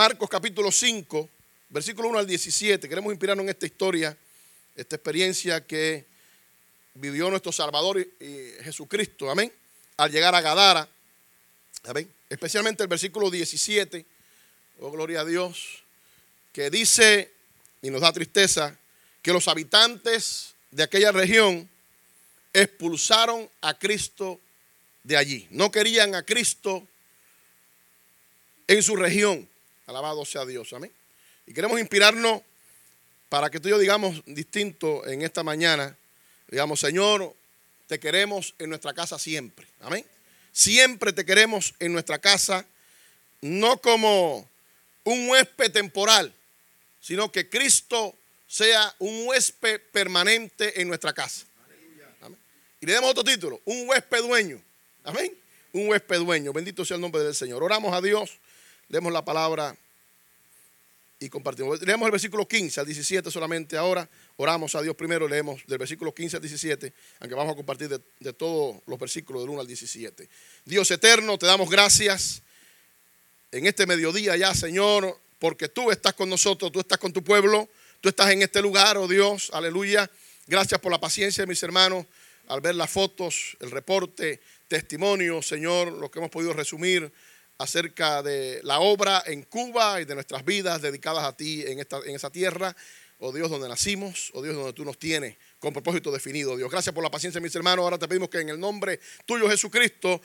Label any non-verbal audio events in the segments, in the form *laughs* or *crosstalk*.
Marcos capítulo 5, versículo 1 al 17. Queremos inspirarnos en esta historia, esta experiencia que vivió nuestro Salvador Jesucristo, amén, al llegar a Gadara, amén, especialmente el versículo 17, oh gloria a Dios, que dice, y nos da tristeza, que los habitantes de aquella región expulsaron a Cristo de allí. No querían a Cristo en su región. Alabado sea Dios. Amén. Y queremos inspirarnos para que tú y yo digamos distinto en esta mañana. Digamos, Señor, te queremos en nuestra casa siempre. Amén. Siempre te queremos en nuestra casa, no como un huésped temporal, sino que Cristo sea un huésped permanente en nuestra casa. Y le damos otro título, un huésped dueño. Amén. Un huésped dueño. Bendito sea el nombre del Señor. Oramos a Dios, leemos la palabra y compartimos. Leemos el versículo 15 al 17 solamente ahora. Oramos a Dios primero, leemos del versículo 15 al 17, aunque vamos a compartir de, de todos los versículos del 1 al 17. Dios eterno, te damos gracias en este mediodía ya, Señor, porque tú estás con nosotros, tú estás con tu pueblo, tú estás en este lugar, oh Dios, aleluya. Gracias por la paciencia de mis hermanos al ver las fotos, el reporte, testimonio, Señor, lo que hemos podido resumir acerca de la obra en Cuba y de nuestras vidas dedicadas a ti en, esta, en esa tierra, oh Dios, donde nacimos, oh Dios, donde tú nos tienes con propósito definido, Dios. Gracias por la paciencia, mis hermanos. Ahora te pedimos que en el nombre tuyo, Jesucristo,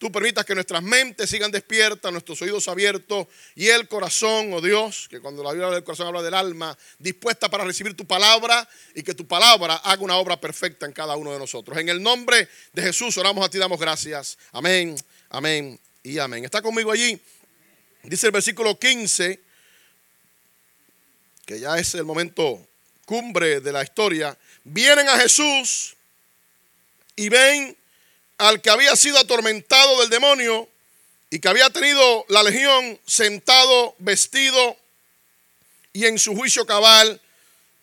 Tú permitas que nuestras mentes sigan despiertas, nuestros oídos abiertos y el corazón, oh Dios, que cuando la Biblia del corazón habla del alma, dispuesta para recibir tu palabra y que tu palabra haga una obra perfecta en cada uno de nosotros. En el nombre de Jesús oramos a ti, damos gracias. Amén, amén y amén. Está conmigo allí. Dice el versículo 15, que ya es el momento cumbre de la historia. Vienen a Jesús y ven al que había sido atormentado del demonio y que había tenido la legión sentado, vestido y en su juicio cabal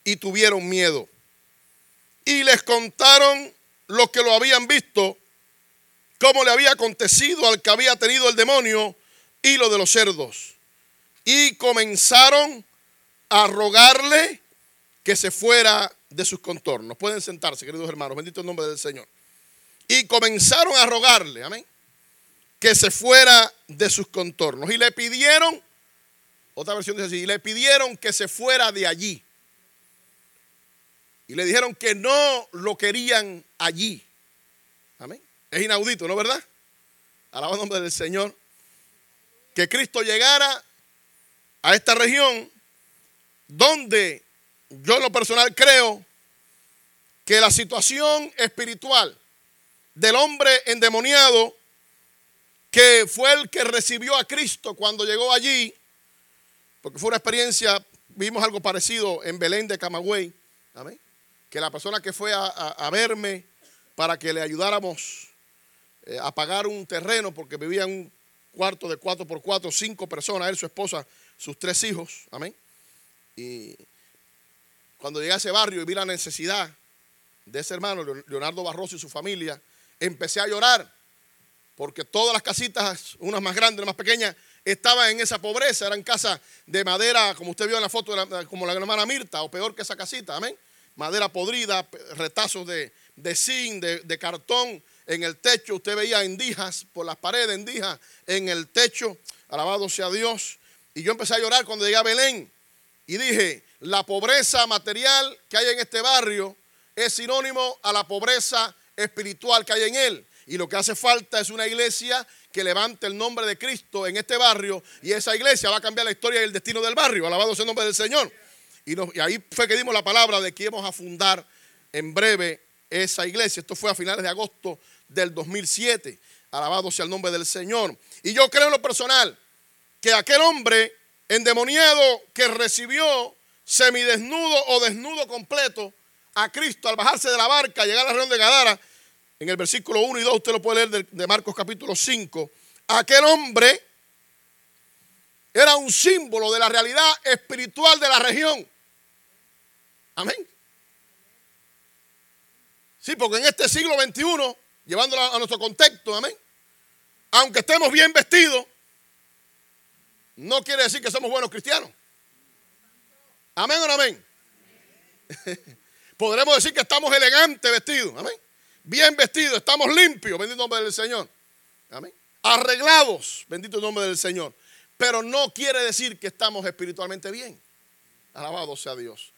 y tuvieron miedo. Y les contaron los que lo habían visto, cómo le había acontecido al que había tenido el demonio y lo de los cerdos. Y comenzaron a rogarle que se fuera de sus contornos. Pueden sentarse, queridos hermanos. Bendito el nombre del Señor. Y comenzaron a rogarle, amén, que se fuera de sus contornos. Y le pidieron, otra versión dice así, y le pidieron que se fuera de allí. Y le dijeron que no lo querían allí. Es inaudito, ¿no verdad? Alabado el nombre del Señor. Que Cristo llegara a esta región donde yo en lo personal creo que la situación espiritual del hombre endemoniado que fue el que recibió a Cristo cuando llegó allí, porque fue una experiencia, vimos algo parecido en Belén de Camagüey, que la persona que fue a, verme para que le ayudáramos eh, a pagar un terreno, porque vivía en un cuarto de cuatro por cuatro, cinco personas, él, su esposa, sus tres hijos, amén. Y cuando llegué a ese barrio y vi la necesidad de ese hermano, Leonardo Barroso y su familia, empecé a llorar porque todas las casitas, unas más grandes, unas más pequeñas, estaban en esa pobreza, eran casas de madera, como usted vio en la foto, como la hermana Mirta, o peor que esa casita, amén. Madera podrida, retazos de, de zinc, de, cartón en el techo, usted veía endijas por las paredes, endijas en el techo, alabado sea Dios. Y yo empecé a llorar cuando llegué a Belén y dije, la pobreza material que hay en este barrio es sinónimo a la pobreza espiritual que hay en él. Y lo que hace falta es una iglesia que levante el nombre de Cristo en este barrio y esa iglesia va a cambiar la historia y el destino del barrio. Alabado sea el nombre del Señor. Y, ahí fue que dimos la palabra de que íbamos a fundar en breve esa iglesia. Esto fue a finales de agosto del 2007. Alabado sea el nombre del Señor. Y yo creo en lo personal que aquel hombre endemoniado que recibió semidesnudo o desnudo completo a Cristo al bajarse de la barca, llegar a la región de Gadara, en el versículo 1 y 2, usted lo puede leer de, Marcos capítulo 5, aquel hombre era un símbolo de la realidad espiritual de la región. Amén. Sí, porque en este siglo XXI, llevándolo a nuestro contexto, amén, aunque estemos bien vestidos, no quiere decir que somos buenos cristianos. Amén o no amén. *laughs* Podremos decir que estamos elegantes vestidos. Amén. Bien vestidos, estamos limpios. Bendito nombre del Señor. Amén. Arreglados. Bendito nombre del Señor. Pero no quiere decir que estamos espiritualmente bien. Alabado sea Dios.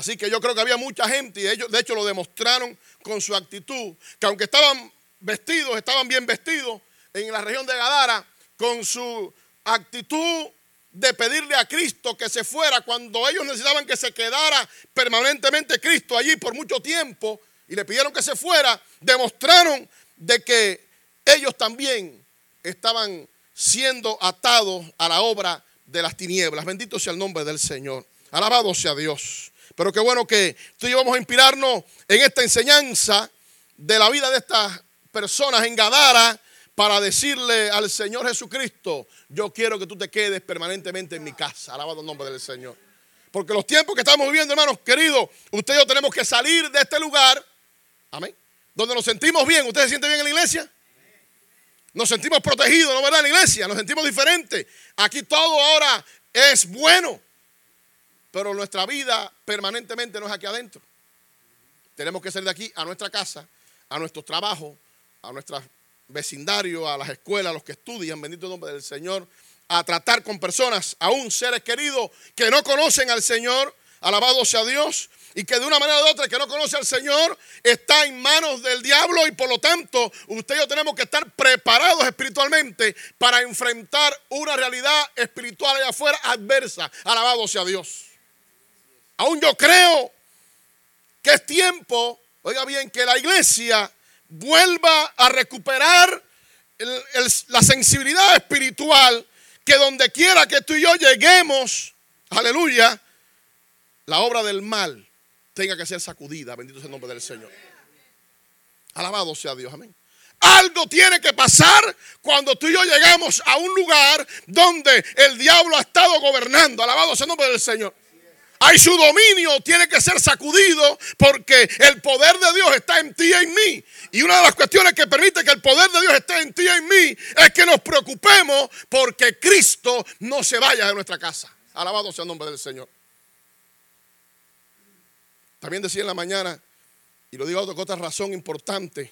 Así que yo creo que había mucha gente y ellos de hecho lo demostraron con su actitud, que aunque estaban vestidos, estaban bien vestidos en la región de Gadara, con su actitud de pedirle a Cristo que se fuera cuando ellos necesitaban que se quedara permanentemente Cristo allí por mucho tiempo y le pidieron que se fuera, demostraron de que ellos también estaban siendo atados a la obra de las tinieblas. Bendito sea el nombre del Señor. Alabado sea Dios. Pero qué bueno que tú y yo vamos a inspirarnos en esta enseñanza de la vida de estas personas en Gadara para decirle al Señor Jesucristo, yo quiero que tú te quedes permanentemente en mi casa. Alabado el nombre del Señor. Porque los tiempos que estamos viviendo, hermanos queridos, usted y yo tenemos que salir de este lugar, amén, donde nos sentimos bien. ¿Usted se siente bien en la iglesia? Nos sentimos protegidos, ¿no verdad? En la iglesia, nos sentimos diferentes. Aquí todo ahora es bueno. Pero nuestra vida permanentemente no es aquí adentro. Tenemos que salir de aquí a nuestra casa, a nuestro trabajo, a nuestro vecindario, a las escuelas, a los que estudian, bendito nombre del Señor, a tratar con personas, aún seres queridos que no conocen al Señor, alabado sea Dios, y que de una manera u otra que no conoce al Señor está en manos del diablo y por lo tanto usted y yo tenemos que estar preparados espiritualmente para enfrentar una realidad espiritual allá afuera adversa. Alabado sea Dios. Aún yo creo que es tiempo, oiga bien, que la iglesia vuelva a recuperar la sensibilidad espiritual, que donde quiera que tú y yo lleguemos, aleluya, la obra del mal tenga que ser sacudida. Bendito sea el nombre del Señor. Alabado sea Dios, amén. Algo tiene que pasar cuando tú y yo llegamos a un lugar donde el diablo ha estado gobernando. Alabado sea el nombre del Señor. Hay su dominio, tiene que ser sacudido porque el poder de Dios está en ti y en mí. Y una de las cuestiones que permite que el poder de Dios esté en ti y en mí es que nos preocupemos porque Cristo no se vaya de nuestra casa. Alabado sea el nombre del Señor. También decía en la mañana, y lo digo con otra razón importante,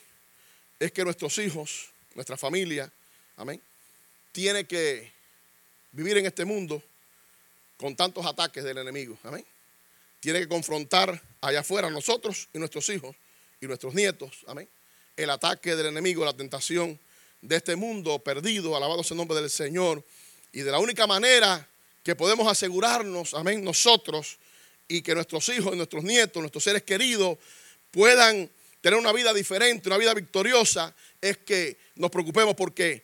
es que nuestros hijos, nuestra familia, amén, tiene que vivir en este mundo con tantos ataques del enemigo. Amén. Tiene que confrontar allá afuera nosotros y nuestros hijos y nuestros nietos. Amén. El ataque del enemigo, la tentación de este mundo perdido, alabado sea el nombre del Señor. Y de la única manera que podemos asegurarnos, amén, nosotros y que nuestros hijos y nuestros nietos, nuestros seres queridos puedan tener una vida diferente, una vida victoriosa, es que nos preocupemos porque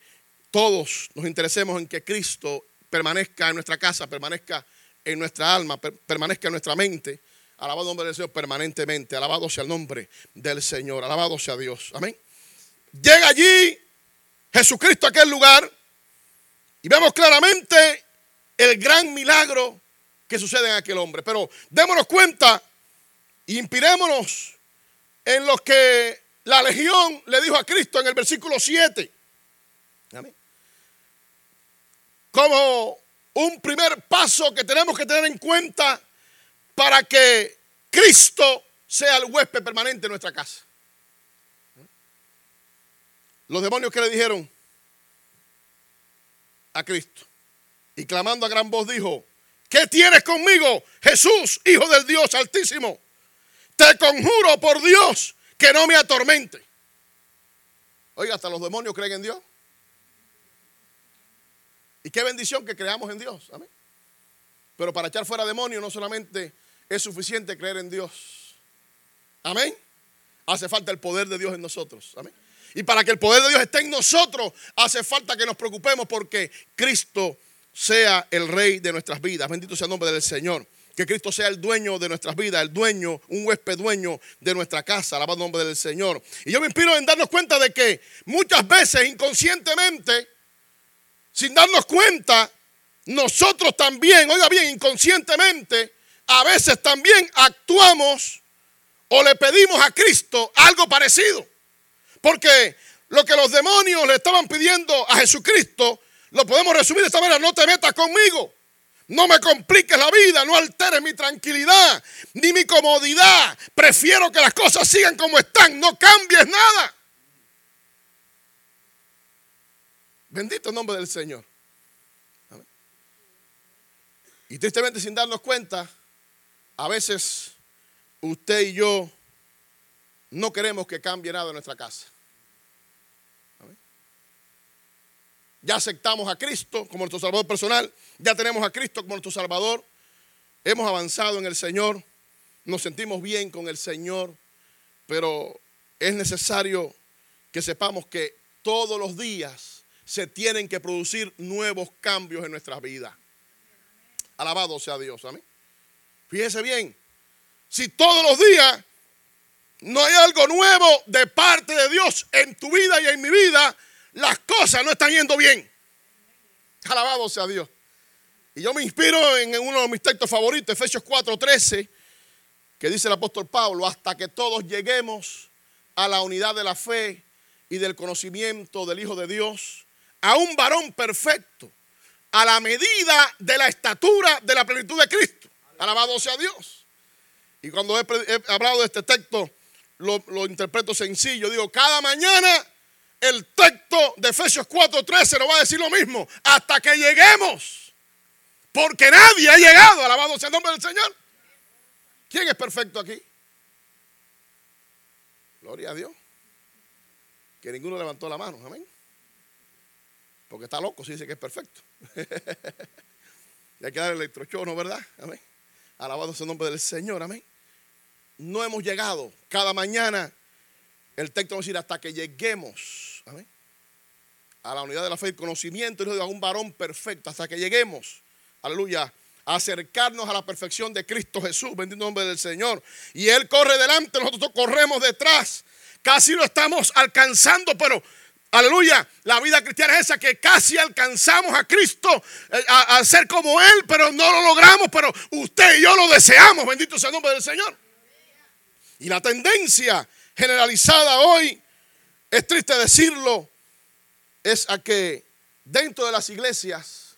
todos nos interesemos en que Cristo permanezca en nuestra casa, permanezca en nuestra alma, permanezca en nuestra mente. Alabado nombre del Señor permanentemente. Alabado sea el nombre del Señor. Alabado sea Dios. Amén. Llega allí Jesucristo a aquel lugar y vemos claramente el gran milagro que sucede en aquel hombre. Pero démonos cuenta e inspirémonos en lo que la legión le dijo a Cristo en el versículo 7. Amén como un primer paso que tenemos que tener en cuenta para que Cristo sea el huésped permanente en nuestra casa. Los demonios que le dijeron a Cristo y clamando a gran voz dijo, ¿qué tienes conmigo, Jesús, Hijo del Dios Altísimo? Te conjuro por Dios que no me atormente. Oiga, hasta los demonios creen en Dios. Y qué bendición que creamos en Dios. Amén. Pero para echar fuera demonios no solamente es suficiente creer en Dios. Amén. Hace falta el poder de Dios en nosotros. Amén. Y para que el poder de Dios esté en nosotros, hace falta que nos preocupemos porque Cristo sea el rey de nuestras vidas. Bendito sea el nombre del Señor. Que Cristo sea el dueño de nuestras vidas, el dueño, un huésped dueño de nuestra casa. Alabado el nombre del Señor. Y yo me inspiro en darnos cuenta de que muchas veces inconscientemente sin darnos cuenta, nosotros también, oiga bien, inconscientemente, a veces también actuamos o le pedimos a Cristo algo parecido. Porque lo que los demonios le estaban pidiendo a Jesucristo Lo podemos resumir de esta manera, no te metas conmigo. No me compliques la vida, no alteres mi tranquilidad ni mi comodidad. Prefiero que las cosas sigan como están, no cambies nada. Bendito el nombre del Señor. Y tristemente sin darnos cuenta, a veces usted y yo no queremos que cambie nada en nuestra casa. Ya aceptamos a Cristo como nuestro Salvador personal. Ya tenemos a Cristo como nuestro Salvador. Hemos avanzado en el Señor. Nos sentimos bien con el Señor. Pero es necesario que sepamos que todos los días se tienen que producir nuevos cambios en nuestras vidas. Alabado sea Dios. Amén. Fíjese bien. Si todos los días no hay algo nuevo de parte de Dios en tu vida y en mi vida, las cosas no están yendo bien. Alabado sea Dios. Y yo me inspiro en uno de mis textos favoritos, Efesios 4:13, que dice el apóstol Pablo, hasta que todos lleguemos a la unidad de la fe y del conocimiento del Hijo de Dios, a un varón perfecto, a la medida de la estatura de la plenitud de Cristo. Alabado sea Dios. Y cuando he, hablado de este texto, lo, lo interpreto sencillo. Digo, cada mañana el texto de Efesios 4:13 nos va a decir lo mismo, hasta que lleguemos. Porque nadie ha llegado, alabado sea el nombre del Señor. ¿Quién es perfecto aquí? Gloria a Dios. Que ninguno levantó la mano, amén. Porque está loco si dice que es perfecto. *laughs* y hay que dar el electrochono, ¿verdad? Amén. Alabado sea el nombre del Señor, amén. No hemos llegado. Cada mañana el texto va a decir hasta que lleguemos a la unidad de la fe y conocimiento de un varón perfecto, hasta que lleguemos, aleluya, a acercarnos a la perfección de Cristo Jesús, bendito nombre del Señor. Y Él corre delante, nosotros corremos detrás. Casi lo estamos alcanzando, pero Aleluya, la vida cristiana es esa que casi alcanzamos a Cristo eh, a, ser como Él, pero no lo logramos, pero usted y yo lo deseamos, bendito sea el nombre del Señor. Y la tendencia generalizada hoy, es triste decirlo, es a que dentro de las iglesias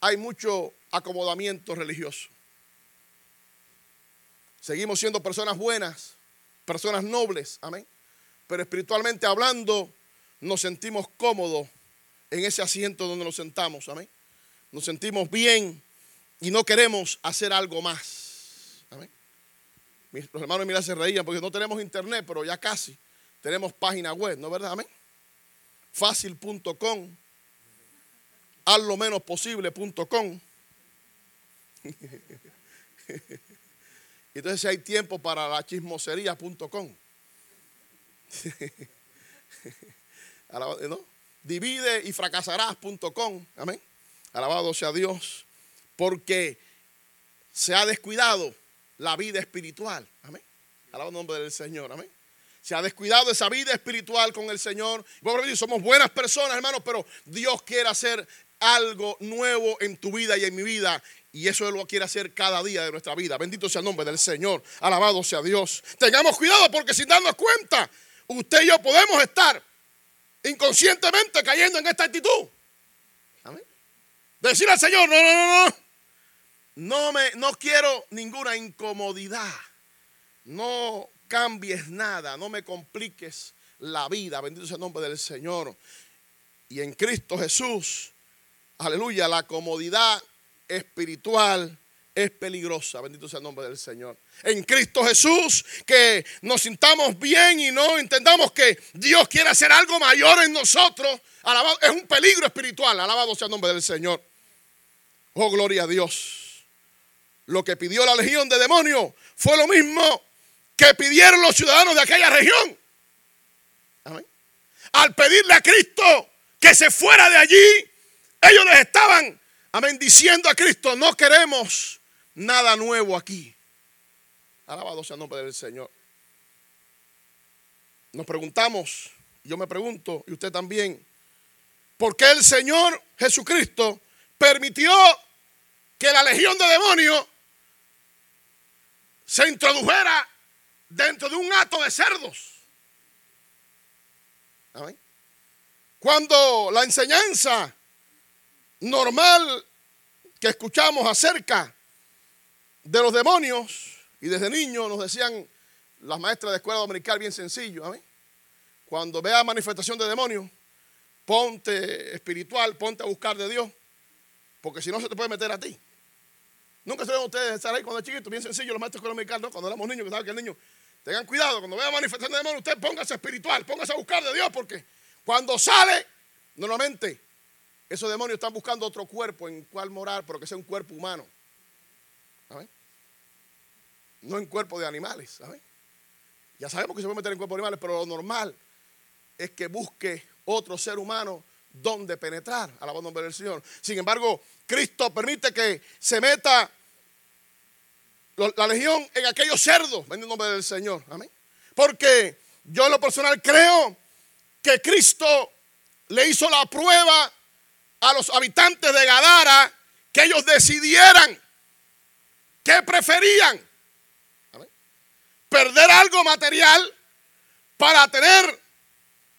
hay mucho acomodamiento religioso. Seguimos siendo personas buenas, personas nobles, amén. Pero espiritualmente hablando, nos sentimos cómodos en ese asiento donde nos sentamos, amén. Nos sentimos bien y no queremos hacer algo más, amén. Los hermanos mira se reían porque no tenemos internet, pero ya casi tenemos página web, ¿no es verdad? Amén. Fácil.com, haz lo menos posible.com. *laughs* Entonces si hay tiempo para la chismosería.com. *laughs* Divide y fracasarás.com. Amén. Alabado sea Dios. Porque se ha descuidado la vida espiritual. Amén. Alabado el nombre del Señor. Amén. Se ha descuidado esa vida espiritual con el Señor. Somos buenas personas, hermanos, pero Dios quiere hacer algo nuevo en tu vida y en mi vida. Y eso lo quiere hacer cada día de nuestra vida. Bendito sea el nombre del Señor. Alabado sea Dios. Tengamos cuidado porque sin darnos cuenta, usted y yo podemos estar inconscientemente cayendo en esta actitud. Decir al Señor, no, no, no, no. No, me, no quiero ninguna incomodidad. No cambies nada, no me compliques la vida. Bendito sea el nombre del Señor. Y en Cristo Jesús, aleluya, la comodidad espiritual es peligrosa. Bendito sea el nombre del Señor. En Cristo Jesús, que nos sintamos bien y no entendamos que Dios quiere hacer algo mayor en nosotros. Es un peligro espiritual. Alabado sea el nombre del Señor. Oh, gloria a Dios lo que pidió la legión de demonios fue lo mismo que pidieron los ciudadanos de aquella región. Al pedirle a Cristo que se fuera de allí, ellos les estaban, amén, diciendo a Cristo, no queremos nada nuevo aquí. Alabado sea el nombre del Señor. Nos preguntamos, yo me pregunto, y usted también, ¿por qué el Señor Jesucristo permitió que la legión de demonios se introdujera dentro de un hato de cerdos. Cuando la enseñanza normal que escuchamos acerca de los demonios, y desde niños nos decían las maestras de escuela dominical bien sencillo, amén. Cuando vea manifestación de demonios, ponte espiritual, ponte a buscar de Dios, porque si no se te puede meter a ti. Nunca se ven ustedes estar ahí cuando es chiquito, bien sencillo, los maestros de escuela dominical, ¿no? Cuando éramos niños, que saben que el niño, tengan cuidado, cuando vea manifestación de demonios, usted póngase espiritual, póngase a buscar de Dios, porque cuando sale, normalmente esos demonios están buscando otro cuerpo en cual morar, pero que sea un cuerpo humano. No en cuerpo de animales. ¿saben? Ya sabemos que se puede meter en cuerpo de animales, pero lo normal es que busque otro ser humano donde penetrar, alabando nombre del Señor. Sin embargo, Cristo permite que se meta la legión en aquellos cerdos, en el nombre del Señor. Amén. Porque yo en lo personal creo que Cristo le hizo la prueba a los habitantes de Gadara que ellos decidieran qué preferían. Perder algo material para tener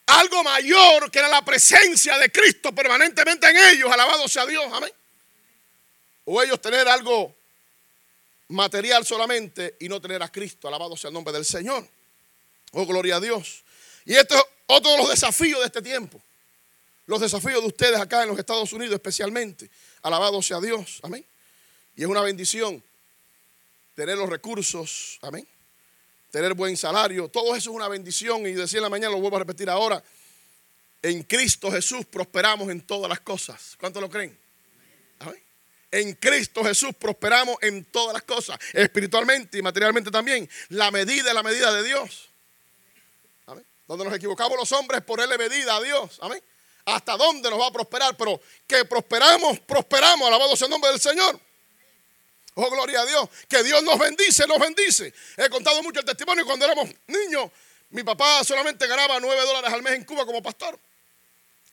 algo mayor que era la presencia de Cristo permanentemente en ellos, alabado sea Dios, amén. O ellos tener algo material solamente y no tener a Cristo, alabado sea el nombre del Señor. Oh, gloria a Dios. Y esto es otro de los desafíos de este tiempo los desafíos de ustedes acá en los Estados Unidos especialmente. Alabado sea Dios, amén. Y es una bendición tener los recursos, amén. Tener buen salario, todo eso es una bendición y decía en la mañana, lo vuelvo a repetir ahora, en Cristo Jesús prosperamos en todas las cosas. ¿Cuántos lo creen? Amén. En Cristo Jesús prosperamos en todas las cosas, espiritualmente y materialmente también. La medida es la medida de Dios. Amén. Donde nos equivocamos los hombres, ponerle medida a Dios. Amén hasta dónde nos va a prosperar, pero que prosperamos, prosperamos, alabado sea el nombre del Señor. Oh, gloria a Dios, que Dios nos bendice, nos bendice. He contado mucho el testimonio cuando éramos niños. Mi papá solamente ganaba 9 dólares al mes en Cuba como pastor.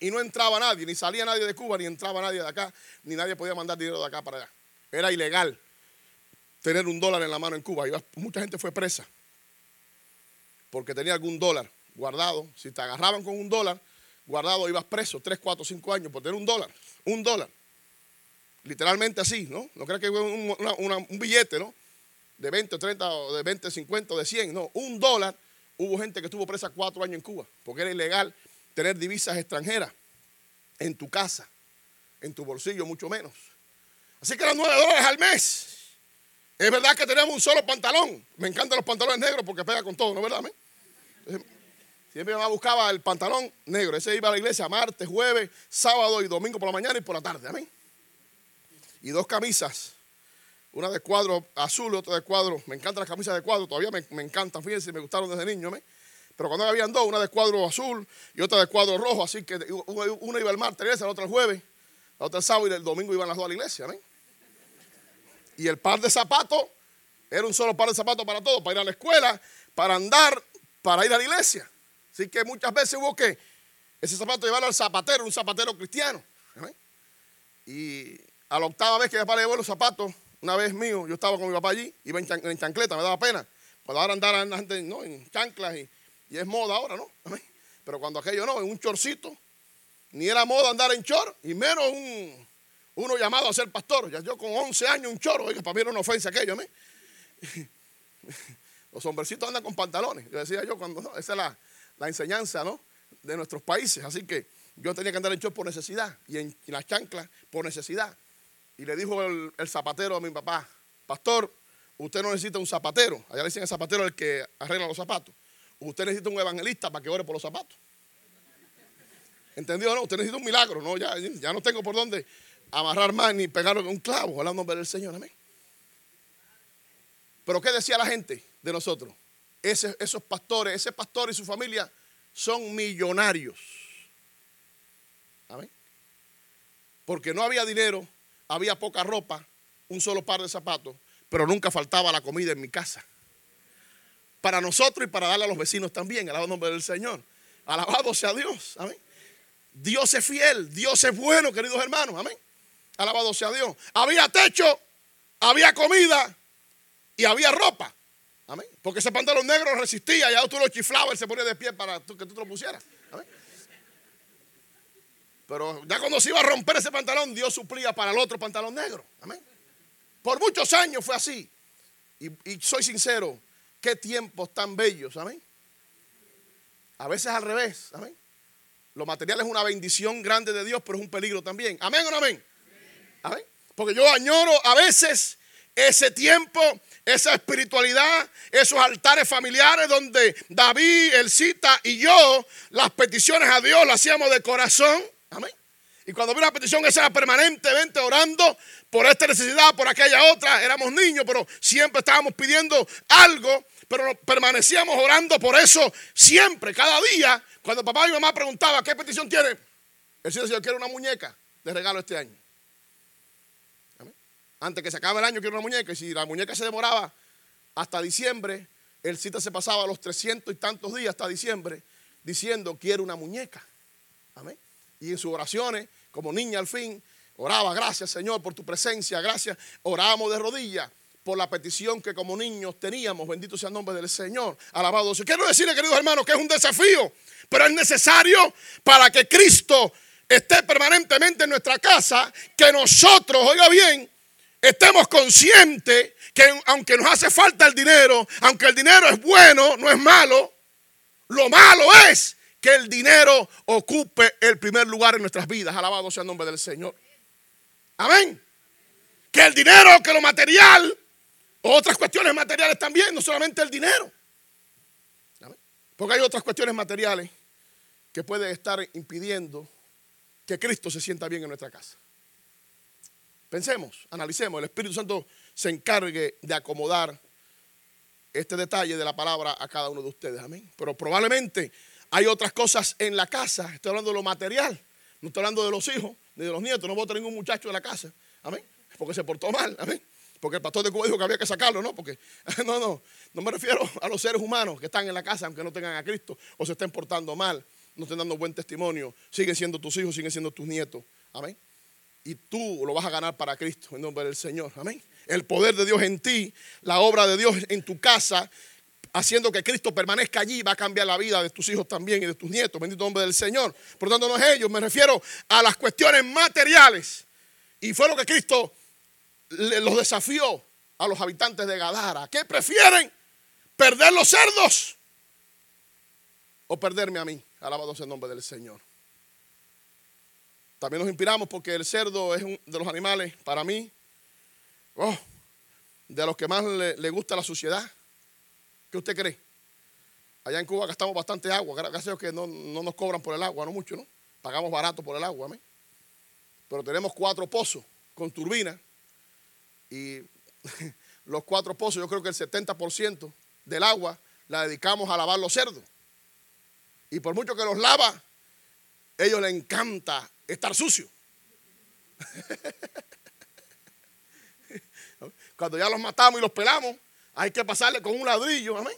Y no entraba nadie, ni salía nadie de Cuba, ni entraba nadie de acá, ni nadie podía mandar dinero de acá para allá. Era ilegal tener un dólar en la mano en Cuba. mucha gente fue presa porque tenía algún dólar guardado. Si te agarraban con un dólar, guardado, ibas preso 3, 4, 5 años por tener un dólar. Un dólar. Literalmente así, ¿no? No creas que un, un billete, ¿no? De 20, 30, o de 20, 50, o de 100. No, un dólar. Hubo gente que estuvo presa 4 años en Cuba porque era ilegal tener divisas extranjeras en tu casa, en tu bolsillo, mucho menos. Así que eran 9 dólares al mes. Es verdad que tenemos un solo pantalón. Me encantan los pantalones negros porque pega con todo, ¿no es verdad? Siempre me buscaba el pantalón negro. Ese iba a la iglesia martes, jueves, sábado y domingo por la mañana y por la tarde. Amén. Y dos camisas. Una de cuadro azul, otra de cuadro. Me encantan las camisas de cuadro, todavía me, encantan. Fíjense, me gustaron desde niño. ¿amén? Pero cuando habían dos, una de cuadro azul y otra de cuadro rojo. Así que una iba el martes, la otra el jueves, la otra el sábado y el domingo iban las dos a la iglesia. Amén. Y el par de zapatos era un solo par de zapatos para todos: para ir a la escuela, para andar, para ir a la iglesia. Así que muchas veces hubo que ese zapato llevarlo al zapatero, un zapatero cristiano. Y a la octava vez que mi papá le llevó los zapatos, una vez mío, yo estaba con mi papá allí, iba en, chancleta, me daba pena. Cuando ahora andar la ¿no? en chanclas y, es moda ahora, ¿no? *laughs* Pero cuando aquello no, en un chorcito, ni era moda andar en chor, y menos un, uno llamado a ser pastor. Ya yo con 11 años un choro, oiga, para mí era una ofensa aquello, ¿me? *laughs* Los hombrecitos andan con pantalones. Yo decía yo cuando, no, esa es la, la enseñanza ¿no? de nuestros países. Así que yo tenía que andar en short por necesidad y en, las chanclas por necesidad. Y le dijo el, zapatero a mi papá, pastor, usted no necesita un zapatero. Allá le dicen el zapatero el que arregla los zapatos. Usted necesita un evangelista para que ore por los zapatos. ¿Entendió? No, usted necesita un milagro. No, ya, ya no tengo por dónde amarrar más ni pegarlo con un clavo. Hablando del Señor. Amén. Pero ¿qué decía la gente de nosotros? esos pastores, ese pastor y su familia son millonarios. ¿Amén? Porque no había dinero, había poca ropa, un solo par de zapatos, pero nunca faltaba la comida en mi casa. Para nosotros y para darle a los vecinos también, alabado nombre del Señor. Alabado sea Dios. Amén. Dios es fiel, Dios es bueno, queridos hermanos. Amén. Alabado sea Dios. Había techo, había comida y había ropa. Porque ese pantalón negro resistía, ya tú lo chiflabas, él se ponía de pie para que tú te lo pusieras. Pero ya cuando se iba a romper ese pantalón, Dios suplía para el otro pantalón negro. Amén. Por muchos años fue así. Y, soy sincero, qué tiempos tan bellos. Amén. A veces al revés. Amén. Lo material es una bendición grande de Dios, pero es un peligro también. Amén o no amén. Amén. Porque yo añoro a veces ese tiempo, esa espiritualidad, esos altares familiares donde David, Elcita y yo, las peticiones a Dios las hacíamos de corazón. Amén. Y cuando vi una petición esa era permanentemente orando por esta necesidad, por aquella otra, éramos niños, pero siempre estábamos pidiendo algo, pero permanecíamos orando por eso siempre, cada día. Cuando papá y mamá preguntaban, ¿qué petición tiene? Señor decía, yo quiero una muñeca de regalo este año. Antes que se acabe el año quiero una muñeca. Y si la muñeca se demoraba hasta diciembre, el cita se pasaba los 300 y tantos días hasta diciembre diciendo, quiero una muñeca. Amén. Y en sus oraciones, como niña al fin, oraba, gracias Señor por tu presencia, gracias. Orábamos de rodillas por la petición que como niños teníamos. Bendito sea el nombre del Señor. Alabado sea. Quiero decirle, queridos hermanos, que es un desafío, pero es necesario para que Cristo esté permanentemente en nuestra casa, que nosotros, oiga bien, estemos conscientes que aunque nos hace falta el dinero, aunque el dinero es bueno, no es malo, lo malo es que el dinero ocupe el primer lugar en nuestras vidas. Alabado sea el nombre del Señor. Amén. Que el dinero, que lo material, otras cuestiones materiales también, no solamente el dinero. Porque hay otras cuestiones materiales que pueden estar impidiendo que Cristo se sienta bien en nuestra casa. Pensemos, analicemos, el Espíritu Santo se encargue de acomodar este detalle de la palabra a cada uno de ustedes. Amén. Pero probablemente hay otras cosas en la casa. Estoy hablando de lo material. No estoy hablando de los hijos ni de los nietos. No voy a tener ningún muchacho de la casa. Amén. Porque se portó mal. Amén. Porque el pastor de Cuba dijo que había que sacarlo, ¿no? Porque, *laughs* no, no. No me refiero a los seres humanos que están en la casa, aunque no tengan a Cristo o se estén portando mal, no estén dando buen testimonio. Siguen siendo tus hijos, siguen siendo tus nietos. Amén y tú lo vas a ganar para Cristo en nombre del Señor. Amén. El poder de Dios en ti, la obra de Dios en tu casa, haciendo que Cristo permanezca allí, va a cambiar la vida de tus hijos también y de tus nietos. Bendito nombre del Señor. Por lo tanto, no es ellos, me refiero a las cuestiones materiales. Y fue lo que Cristo los desafió a los habitantes de Gadara. ¿Qué prefieren? ¿Perder los cerdos o perderme a mí? Alabado sea el nombre del Señor. También nos inspiramos porque el cerdo es uno de los animales, para mí, oh, de los que más le, gusta la suciedad. ¿Qué usted cree? Allá en Cuba gastamos bastante agua, gracias a Dios que no, nos cobran por el agua, no mucho, ¿no? Pagamos barato por el agua, ¿amén? Pero tenemos cuatro pozos con turbina y *laughs* los cuatro pozos, yo creo que el 70% del agua la dedicamos a lavar los cerdos. Y por mucho que los lava, ellos les encanta estar sucio. *laughs* Cuando ya los matamos y los pelamos, hay que pasarle con un ladrillo, amén.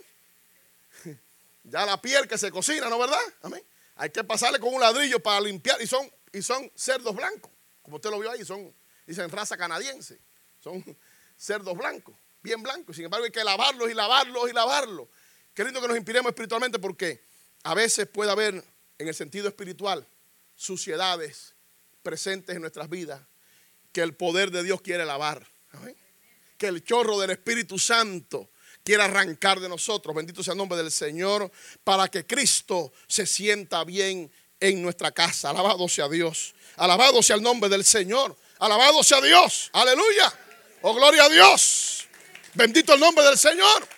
*laughs* Ya la piel que se cocina, ¿no verdad? Amén. Hay que pasarle con un ladrillo para limpiar y son, y son cerdos blancos, como usted lo vio ahí, son, dicen raza canadiense, son *laughs* cerdos blancos, bien blancos. Sin embargo, hay que lavarlos y lavarlos y lavarlos. Qué lindo que nos inspiremos espiritualmente porque a veces puede haber en el sentido espiritual suciedades presentes en nuestras vidas que el poder de Dios quiere lavar. Que el chorro del Espíritu Santo quiere arrancar de nosotros. Bendito sea el nombre del Señor para que Cristo se sienta bien en nuestra casa. Alabado sea Dios. Alabado sea el nombre del Señor. Alabado sea Dios. Aleluya. Oh, gloria a Dios. Bendito el nombre del Señor.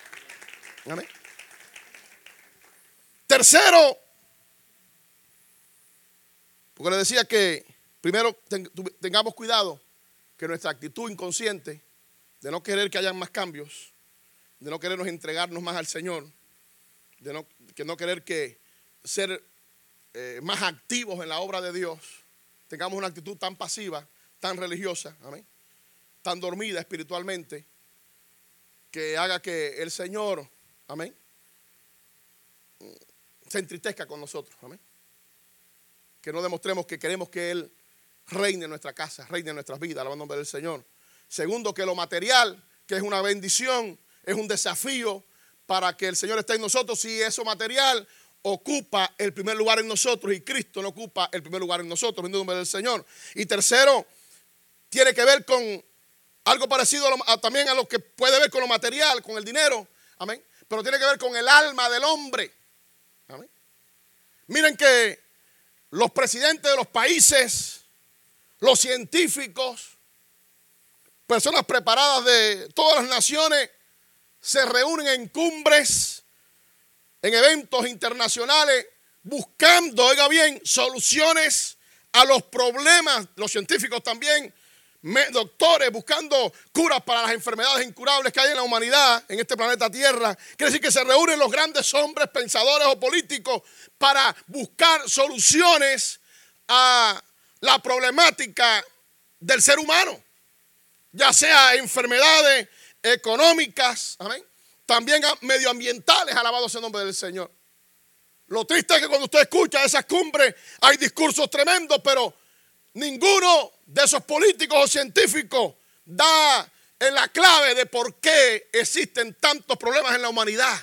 Tercero, porque le decía que primero tengamos cuidado que nuestra actitud inconsciente de no querer que haya más cambios, de no querernos entregarnos más al Señor, de no, que no querer que ser eh, más activos en la obra de Dios, tengamos una actitud tan pasiva, tan religiosa, amén, tan dormida espiritualmente, que haga que el Señor, amén, se entristezca con nosotros, amén que no demostremos que queremos que Él reine en nuestra casa, reine en nuestras vidas, alabando el nombre del Señor. Segundo, que lo material, que es una bendición, es un desafío para que el Señor esté en nosotros. Si eso material ocupa el primer lugar en nosotros y Cristo no ocupa el primer lugar en nosotros, en nombre del Señor. Y tercero, tiene que ver con algo parecido también a lo que puede ver con lo material, con el dinero. Amén. Pero tiene que ver con el alma del hombre. Amén. Miren que los presidentes de los países, los científicos, personas preparadas de todas las naciones, se reúnen en cumbres, en eventos internacionales, buscando, oiga bien, soluciones a los problemas, los científicos también, doctores buscando curas para las enfermedades incurables que hay en la humanidad, en este planeta Tierra. Quiere decir que se reúnen los grandes hombres, pensadores o políticos para buscar soluciones a la problemática del ser humano, ya sea enfermedades económicas, también medioambientales, alabado sea el nombre del Señor. Lo triste es que cuando usted escucha esas cumbres hay discursos tremendos, pero ninguno de esos políticos o científicos da en la clave de por qué existen tantos problemas en la humanidad.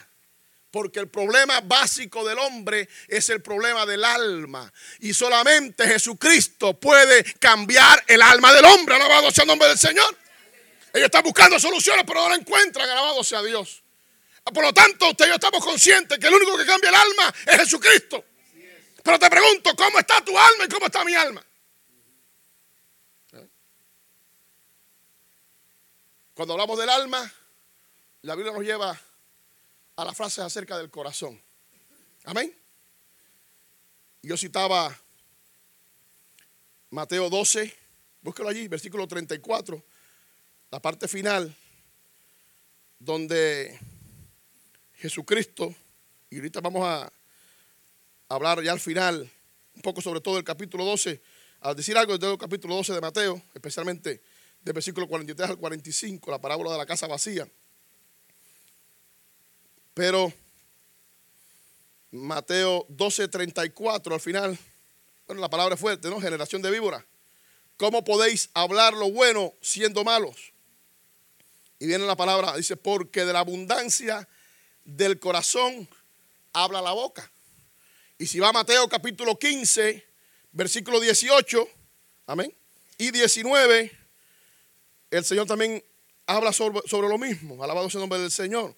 Porque el problema básico del hombre es el problema del alma. Y solamente Jesucristo puede cambiar el alma del hombre. Alabado sea el nombre del Señor. Ellos están buscando soluciones, pero no la encuentran. Alabado sea Dios. Por lo tanto, usted y yo estamos conscientes que el único que cambia el alma es Jesucristo. Pero te pregunto, ¿cómo está tu alma y cómo está mi alma? Cuando hablamos del alma, la Biblia nos lleva a la frase acerca del corazón. Amén. Yo citaba Mateo 12, búsquelo allí, versículo 34, la parte final, donde Jesucristo, y ahorita vamos a hablar ya al final un poco sobre todo el capítulo 12, al decir algo del capítulo 12 de Mateo, especialmente del versículo 43 al 45, la parábola de la casa vacía. Pero Mateo 12, 34 al final, bueno, la palabra es fuerte, ¿no? Generación de víboras. ¿Cómo podéis hablar lo bueno siendo malos? Y viene la palabra, dice, porque de la abundancia del corazón habla la boca. Y si va a Mateo capítulo 15, versículo 18, amén, y 19, el Señor también habla sobre, sobre lo mismo. Alabado sea el nombre del Señor.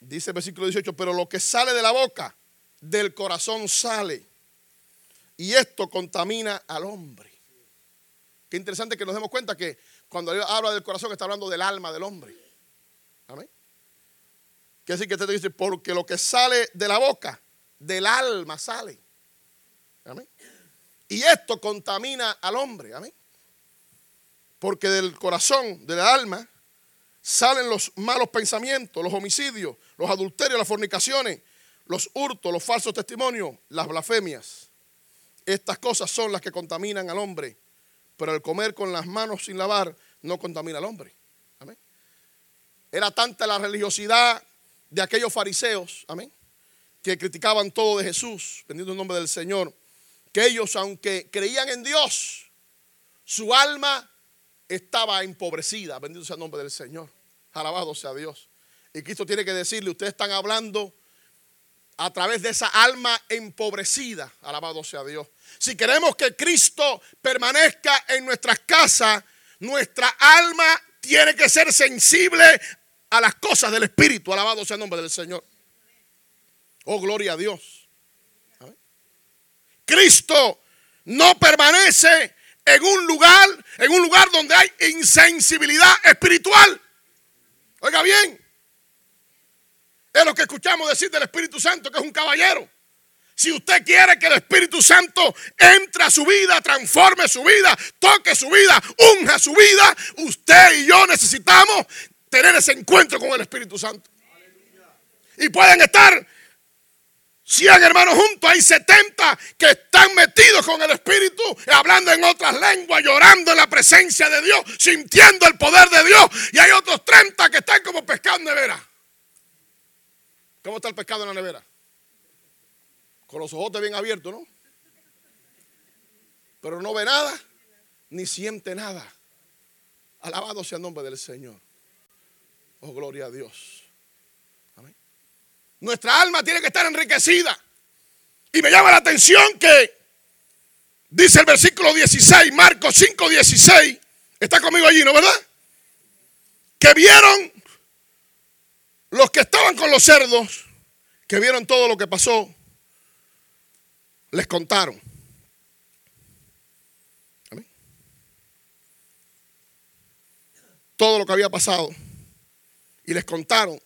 Dice el versículo 18, pero lo que sale de la boca, del corazón sale. Y esto contamina al hombre. Qué interesante que nos demos cuenta que cuando habla del corazón está hablando del alma del hombre. Amén. Quiere decir que te dice, porque lo que sale de la boca, del alma sale. Amén. Y esto contamina al hombre. Amén. Porque del corazón, del alma, salen los malos pensamientos, los homicidios, los adulterios, las fornicaciones, los hurtos, los falsos testimonios, las blasfemias. Estas cosas son las que contaminan al hombre, pero el comer con las manos sin lavar no contamina al hombre. Amén. Era tanta la religiosidad de aquellos fariseos, amén, que criticaban todo de Jesús, bendito el nombre del Señor, que ellos, aunque creían en Dios, su alma estaba empobrecida, bendito sea el nombre del Señor. Alabado sea Dios. Y Cristo tiene que decirle, ustedes están hablando a través de esa alma empobrecida. Alabado sea Dios. Si queremos que Cristo permanezca en nuestras casas, nuestra alma tiene que ser sensible a las cosas del Espíritu. Alabado sea el nombre del Señor. Oh, gloria a Dios. Cristo no permanece en un lugar, en un lugar donde hay insensibilidad espiritual. Oiga bien, es lo que escuchamos decir del Espíritu Santo, que es un caballero. Si usted quiere que el Espíritu Santo entre a su vida, transforme su vida, toque su vida, unja su vida, usted y yo necesitamos tener ese encuentro con el Espíritu Santo. Y pueden estar 100 hermanos juntos, hay 70 que están metidos con el Espíritu, hablando en otras lenguas, llorando en la presencia de Dios, sintiendo el poder de Dios. Y hay otros 30 que están como pescado en nevera. ¿Cómo está el pescado en la nevera? Con los ojos bien abiertos, ¿no? Pero no ve nada, ni siente nada. Alabado sea el nombre del Señor. Oh, gloria a Dios. Nuestra alma tiene que estar enriquecida. Y me llama la atención que dice el versículo 16, Marcos 5, 16. Está conmigo allí, ¿no verdad? Que vieron los que estaban con los cerdos, que vieron todo lo que pasó, les contaron. Todo lo que había pasado. Y les contaron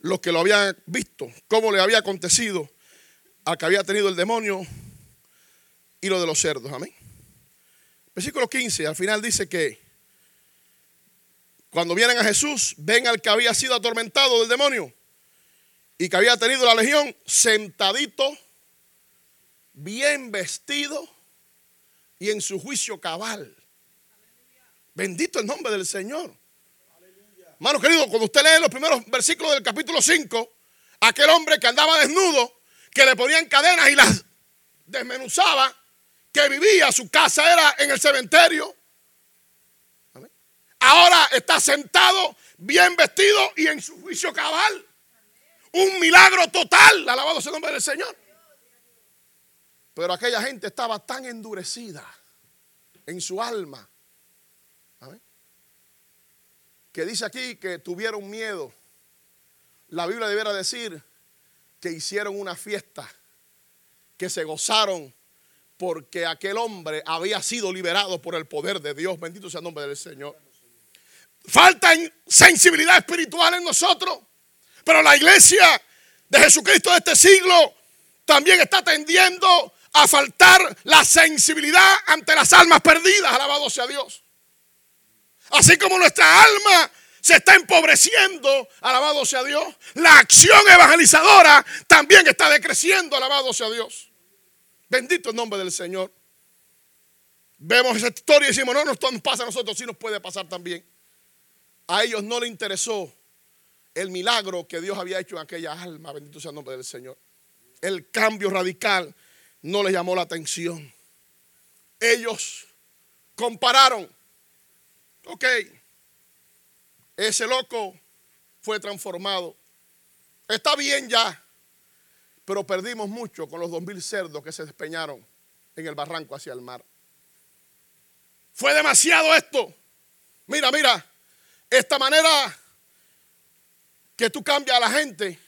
los que lo habían visto, cómo le había acontecido al que había tenido el demonio y lo de los cerdos. Amén. Versículo 15, al final dice que cuando vienen a Jesús, ven al que había sido atormentado del demonio y que había tenido la legión sentadito, bien vestido y en su juicio cabal. Bendito el nombre del Señor. Hermano querido, cuando usted lee los primeros versículos del capítulo 5, aquel hombre que andaba desnudo, que le ponían cadenas y las desmenuzaba, que vivía, su casa era en el cementerio. Ahora está sentado, bien vestido y en su juicio cabal. Un milagro total, alabado sea el nombre del Señor. Pero aquella gente estaba tan endurecida en su alma que dice aquí que tuvieron miedo. La Biblia debiera decir que hicieron una fiesta, que se gozaron porque aquel hombre había sido liberado por el poder de Dios. Bendito sea el nombre del Señor. Falta sensibilidad espiritual en nosotros, pero la iglesia de Jesucristo de este siglo también está tendiendo a faltar la sensibilidad ante las almas perdidas. Alabado sea Dios. Así como nuestra alma se está empobreciendo, alabado sea Dios, la acción evangelizadora también está decreciendo, alabado sea Dios. Bendito el nombre del Señor. Vemos esa historia y decimos, no, no nos pasa a nosotros, sí nos puede pasar también. A ellos no les interesó el milagro que Dios había hecho en aquella alma, bendito sea el nombre del Señor. El cambio radical no les llamó la atención. Ellos compararon Ok, ese loco fue transformado. Está bien ya, pero perdimos mucho con los dos mil cerdos que se despeñaron en el barranco hacia el mar. Fue demasiado esto. Mira, mira, esta manera que tú cambias a la gente,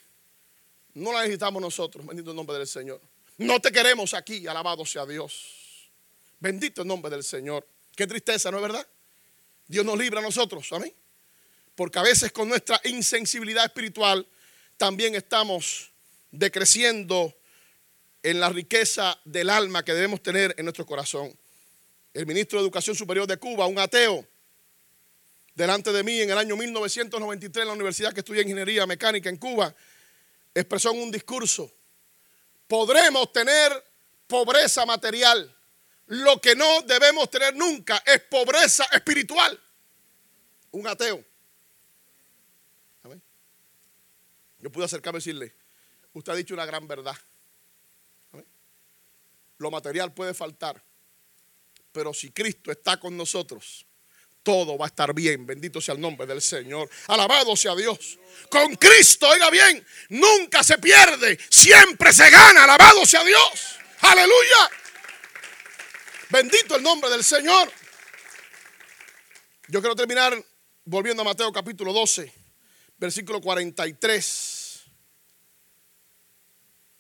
no la necesitamos nosotros. Bendito el nombre del Señor. No te queremos aquí, alabado sea Dios. Bendito el nombre del Señor. Qué tristeza, ¿no es verdad? Dios nos libra a nosotros, amén. Porque a veces con nuestra insensibilidad espiritual también estamos decreciendo en la riqueza del alma que debemos tener en nuestro corazón. El ministro de Educación Superior de Cuba, un ateo, delante de mí en el año 1993 en la universidad que estudié ingeniería mecánica en Cuba, expresó en un discurso, podremos tener pobreza material, lo que no debemos tener nunca es pobreza espiritual. Un ateo. Yo pude acercarme y decirle, usted ha dicho una gran verdad. Lo material puede faltar, pero si Cristo está con nosotros, todo va a estar bien. Bendito sea el nombre del Señor. Alabado sea Dios. Con Cristo, oiga bien, nunca se pierde, siempre se gana. Alabado sea Dios. Aleluya. Bendito el nombre del Señor. Yo quiero terminar volviendo a Mateo capítulo 12, versículo 43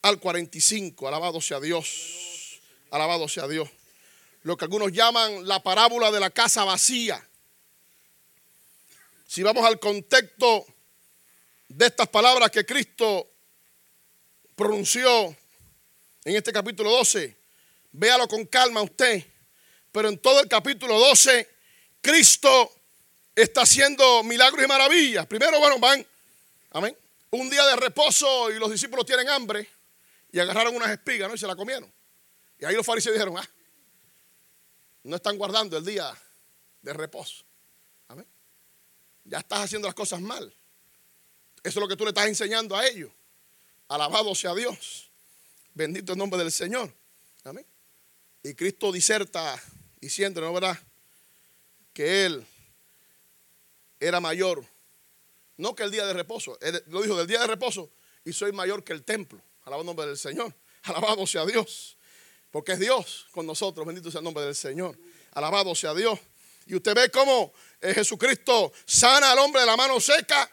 al 45. Alabado sea Dios. Alabado sea Dios. Lo que algunos llaman la parábola de la casa vacía. Si vamos al contexto de estas palabras que Cristo pronunció en este capítulo 12, Véalo con calma usted. Pero en todo el capítulo 12, Cristo está haciendo milagros y maravillas. Primero, bueno, van, amén. Un día de reposo y los discípulos tienen hambre y agarraron unas espigas, ¿no? Y se la comieron. Y ahí los fariseos dijeron, ah, no están guardando el día de reposo. Ya estás haciendo las cosas mal. Eso es lo que tú le estás enseñando a ellos. Alabado sea Dios. Bendito el nombre del Señor. Amén. Y Cristo diserta diciendo, ¿no verdad? Que Él era mayor. No que el día de reposo. Él lo dijo del día de reposo. y soy mayor que el templo. Alabado el nombre del Señor. *laughs* Alabado sea Dios. Porque es Dios con nosotros. Bendito sea el nombre del Señor. Alabado sea Dios. Y usted ve cómo eh, Jesucristo sana al hombre de la mano seca.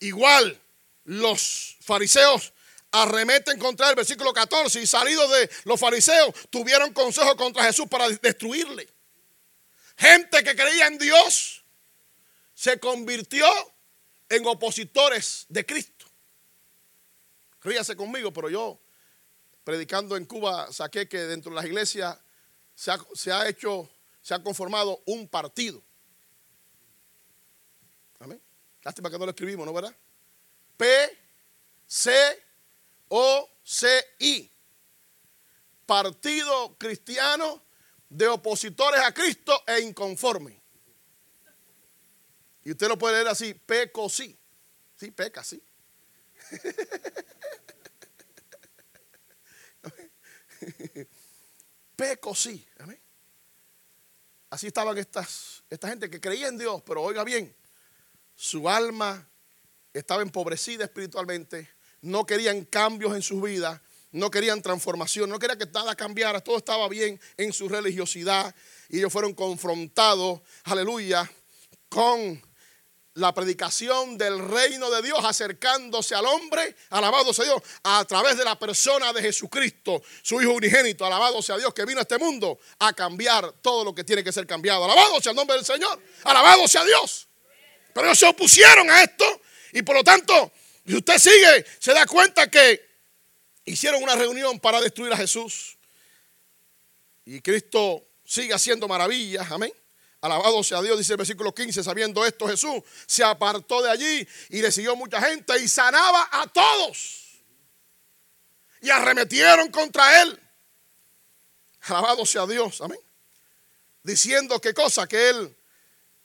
Igual los fariseos arremeten contra él. Versículo 14. Y salidos de los fariseos tuvieron consejo contra Jesús para destruirle. Gente que creía en Dios se convirtió en opositores de Cristo. Ríase conmigo, pero yo predicando en Cuba saqué que dentro de las iglesias se ha hecho, se ha conformado un partido. Amén. Lástima que no lo escribimos, ¿no verdad? P, C, O, C, I. Partido Cristiano de opositores a Cristo e inconformes. Y usted lo puede leer así, peco sí. Sí, peca sí. Peco sí. Así estaban estas, esta gente que creía en Dios, pero oiga bien, su alma estaba empobrecida espiritualmente, no querían cambios en su vida, no querían transformación, no querían que nada cambiara, todo estaba bien en su religiosidad y ellos fueron confrontados, aleluya, con la predicación del reino de Dios acercándose al hombre, alabado sea Dios, a través de la persona de Jesucristo, su Hijo unigénito, alabado sea Dios, que vino a este mundo a cambiar todo lo que tiene que ser cambiado. Alabado sea el nombre del Señor, alabado sea Dios. Pero ellos se opusieron a esto y por lo tanto, si usted sigue, se da cuenta que hicieron una reunión para destruir a Jesús. Y Cristo sigue haciendo maravillas, amén. Alabado sea Dios, dice el versículo 15, sabiendo esto Jesús se apartó de allí y le siguió mucha gente y sanaba a todos. Y arremetieron contra él. Alabado sea Dios, amén. Diciendo qué cosa, que él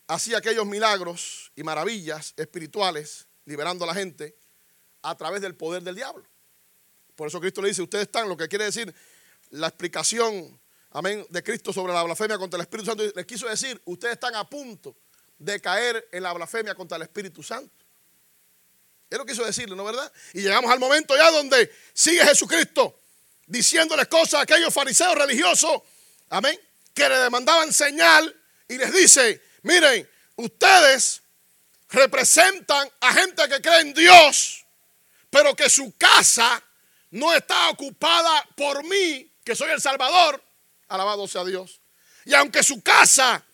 hacía aquellos milagros y maravillas espirituales, liberando a la gente a través del poder del diablo. Por eso Cristo le dice, ustedes están, lo que quiere decir la explicación amén, de Cristo sobre la blasfemia contra el Espíritu Santo. Les quiso decir, ustedes están a punto de caer en la blasfemia contra el Espíritu Santo. Es lo que quiso decirle, ¿no verdad? Y llegamos al momento ya donde sigue Jesucristo diciéndoles cosas a aquellos fariseos religiosos, amén, que le demandaban señal y les dice, miren, ustedes representan a gente que cree en Dios, pero que su casa no está ocupada por mí, que soy el Salvador, Alabado sea Dios. Y aunque su casa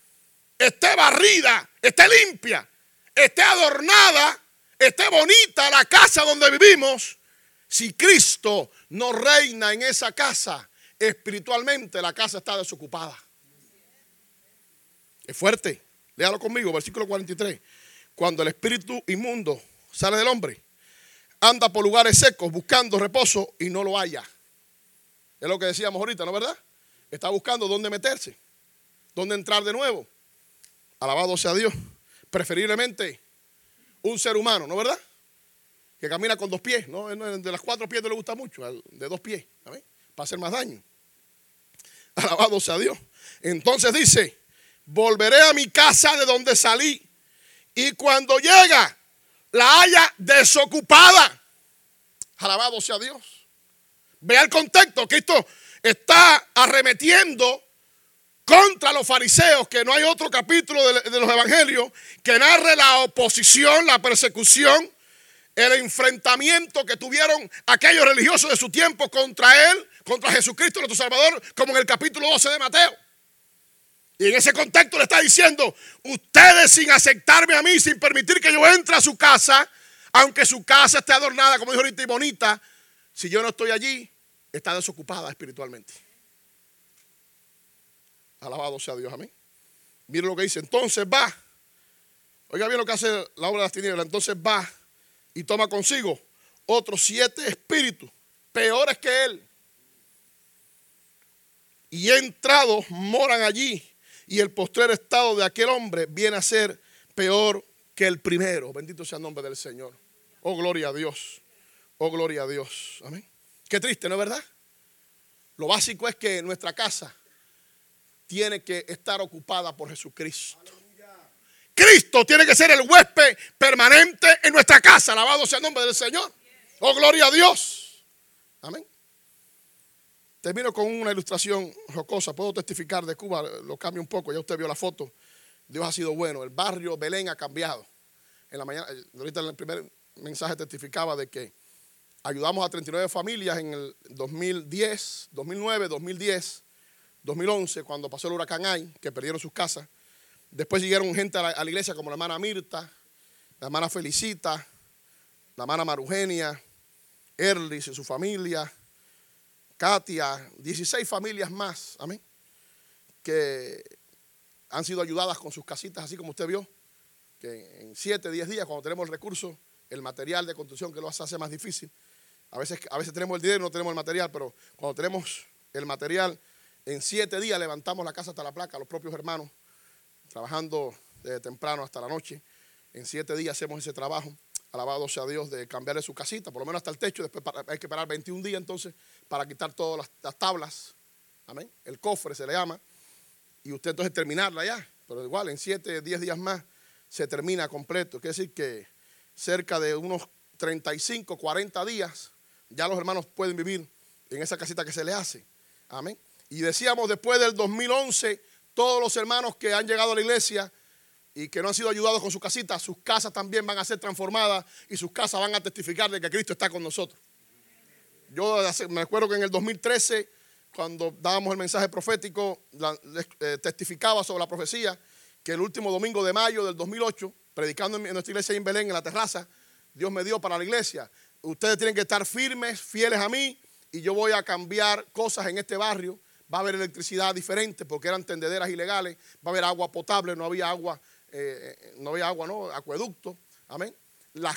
esté barrida, esté limpia, esté adornada, esté bonita la casa donde vivimos, si Cristo no reina en esa casa, espiritualmente la casa está desocupada. Es fuerte. Léalo conmigo, versículo 43. Cuando el espíritu inmundo sale del hombre, anda por lugares secos buscando reposo y no lo haya. Es lo que decíamos ahorita, ¿no es verdad? Está buscando dónde meterse, dónde entrar de nuevo. Alabado sea Dios. Preferiblemente un ser humano, ¿no verdad? Que camina con dos pies, ¿no? De las cuatro pies no le gusta mucho, de dos pies, ¿sabes? Para hacer más daño. Alabado sea Dios. Entonces dice, volveré a mi casa de donde salí. Y cuando llega, la haya desocupada. Alabado sea Dios. Vea el contexto, esto está arremetiendo contra los fariseos, que no hay otro capítulo de, los evangelios que narre la oposición, la persecución, el enfrentamiento que tuvieron aquellos religiosos de su tiempo contra él, contra Jesucristo nuestro Salvador, como en el capítulo 12 de Mateo. Y en ese contexto le está diciendo, ustedes sin aceptarme a mí, sin permitir que yo entre a su casa, aunque su casa esté adornada, como dijo ahorita, y bonita, si yo no estoy allí, está desocupada espiritualmente. Alabado sea Dios, amén. Mire lo que dice. Entonces va. Oiga bien lo que hace la obra de las tinieblas. Entonces va y toma consigo otros siete espíritus peores que él. Y entrados moran allí. Y el postrer estado de aquel hombre viene a ser peor que el primero. Bendito sea el nombre del Señor. Oh, gloria a Dios. Oh, gloria a Dios. Amén. Qué triste, ¿no es verdad? Lo básico es que nuestra casa tiene que estar ocupada por Jesucristo. Cristo tiene que ser el huésped permanente en nuestra casa. Alabado sea el nombre del Señor. Oh, gloria a Dios. Amén. Termino con una ilustración jocosa. Puedo testificar de Cuba, lo cambio un poco, ya usted vio la foto. Dios ha sido bueno. El barrio Belén ha cambiado. En la mañana, ahorita en el primer mensaje testificaba de que ayudamos a 39 familias en el 2010, 2009, 2010, 2011, cuando pasó el huracán Ay, que perdieron sus casas. Después llegaron gente a la, iglesia como la hermana Mirta, la hermana Felicita, la hermana Marugenia, Erlis y su familia, Katia, 16 familias más, amén, que han sido ayudadas con sus casitas, así como usted vio, que en 7, 10 días, cuando tenemos el recurso, el material de construcción que lo hace más difícil, a veces, a veces tenemos el dinero y no tenemos el material, pero cuando tenemos el material, en 7 días levantamos la casa hasta la placa, los propios hermanos, trabajando desde temprano hasta la noche. En 7 días hacemos ese trabajo. Alabado sea Dios, de cambiarle su casita, por lo menos hasta el techo, después hay que parar 21 días entonces para quitar todas las, tablas, amén, el cofre se le llama, y usted entonces terminarla ya, pero igual en 7, 10 días más se termina completo, quiere decir que cerca de unos 35, 40 días ya los hermanos pueden vivir en esa casita que se le hace, amén. Y decíamos después del 2011, todos los hermanos que han llegado a la iglesia, y que no han sido ayudados con su casita, sus casas también van a ser transformadas y sus casas van a testificar de que Cristo está con nosotros. Yo me acuerdo que en el 2013, cuando dábamos el mensaje profético, eh, testificaba sobre la profecía que el último domingo de mayo del 2008, predicando en nuestra iglesia en Belén, en la terraza, Dios me dio para la iglesia. Ustedes tienen que estar firmes, fieles a mí, y yo voy a cambiar cosas en este barrio. Va a haber electricidad diferente porque eran tendederas ilegales, va a haber agua potable, no había agua eh, eh, no había agua, ¿no? Acueducto, amén. Las,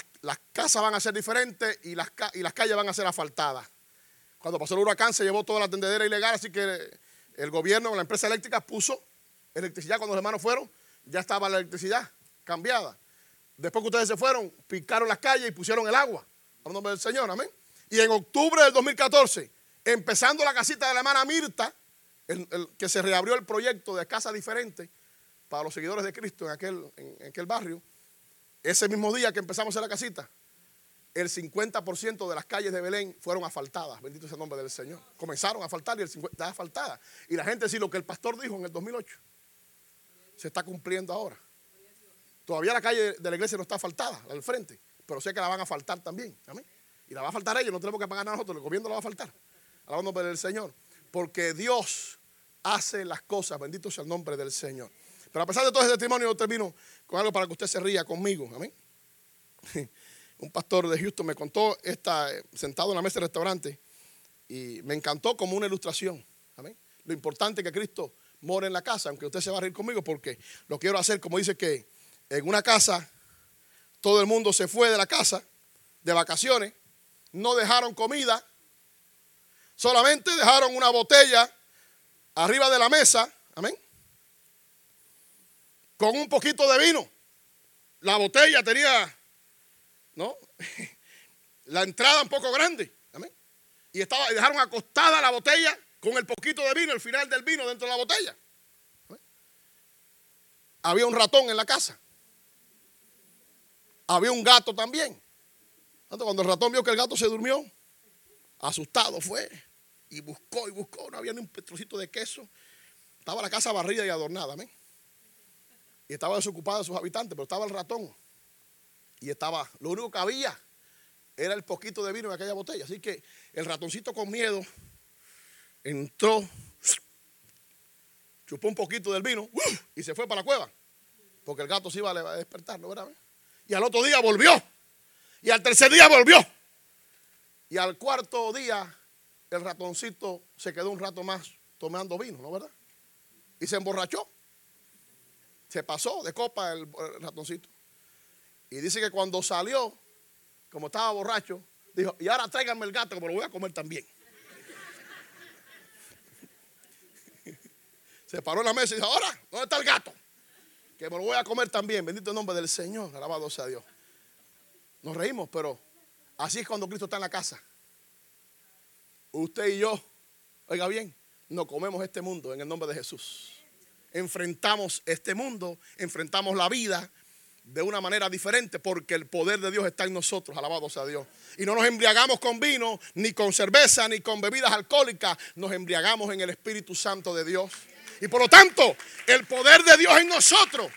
casas van a ser diferentes y las, y las calles van a ser asfaltadas. Cuando pasó el huracán se llevó toda la tendedera ilegal, así que el gobierno, la empresa eléctrica puso electricidad cuando los hermanos fueron, ya estaba la electricidad cambiada. Después que ustedes se fueron, picaron las calles y pusieron el agua. A nombre del Señor, amén. Y en octubre del 2014, empezando la casita de la hermana Mirta, que se reabrió el proyecto de casa diferente, para los seguidores de Cristo en aquel, barrio, ese mismo día que empezamos en la casita, el 50% de las calles de Belén fueron asfaltadas. Bendito sea el nombre del Señor. Comenzaron a faltar y el 50% está asfaltada. Y la gente decía lo que el pastor dijo en el 2008 se está cumpliendo ahora. Todavía la calle de la iglesia no está asfaltada, la del frente, pero sé que la van a faltar también. Amén. Y la va a faltar a ellos, no tenemos que pagar a nosotros, el gobierno la va a faltar. Alabando del Señor. Porque Dios hace las cosas, bendito sea el nombre del Señor. Pero a pesar de todo ese testimonio, yo termino con algo para que usted se ría conmigo. Amén. *laughs* Un pastor de Houston me contó, está eh, sentado en la mesa del restaurante y me encantó como una ilustración. Amén. Lo importante que Cristo mora en la casa, aunque usted se va a reír conmigo porque lo quiero hacer como dice que en una casa todo el mundo se fue de la casa de vacaciones, no dejaron comida, solamente dejaron una botella arriba de la mesa, amén, con un poquito de vino. La botella tenía, ¿no? *laughs* La entrada un poco grande. Amén. Y estaba, dejaron acostada la botella con el poquito de vino, el final del vino dentro de la botella. Había un ratón en la casa. Había un gato también. Cuando el ratón vio que el gato se durmió, asustado fue y buscó y buscó. No había ni un petrocito de queso. Estaba la casa barrida y adornada. Amén. Y estaba desocupada de sus habitantes, pero estaba el ratón. Y estaba, lo único que había era el poquito de vino en aquella botella. Así que el ratoncito con miedo entró, chupó un poquito del vino y se fue para la cueva. Porque el gato se iba a despertar, ¿no verdad? Y al otro día volvió. Y al tercer día volvió. Y al cuarto día el ratoncito se quedó un rato más tomando vino, ¿no verdad? Y se emborrachó. Se pasó de copa el, ratoncito. Y dice que cuando salió, como estaba borracho, dijo, y ahora tráiganme el gato que me lo voy a comer también. *laughs* Se paró en la mesa y dijo, ahora, ¿dónde está el gato? Que me lo voy a comer también. Bendito el nombre del Señor, alabado sea Dios. Nos reímos, pero así es cuando Cristo está en la casa. Usted y yo, oiga bien, no comemos este mundo en el nombre de Jesús enfrentamos este mundo, enfrentamos la vida, de una manera diferente porque el poder de Dios está en nosotros, alabado sea Dios. Y no nos embriagamos con vino, ni con cerveza, ni con bebidas alcohólicas, nos embriagamos en el Espíritu Santo de Dios. Y por lo tanto, el poder de Dios en nosotros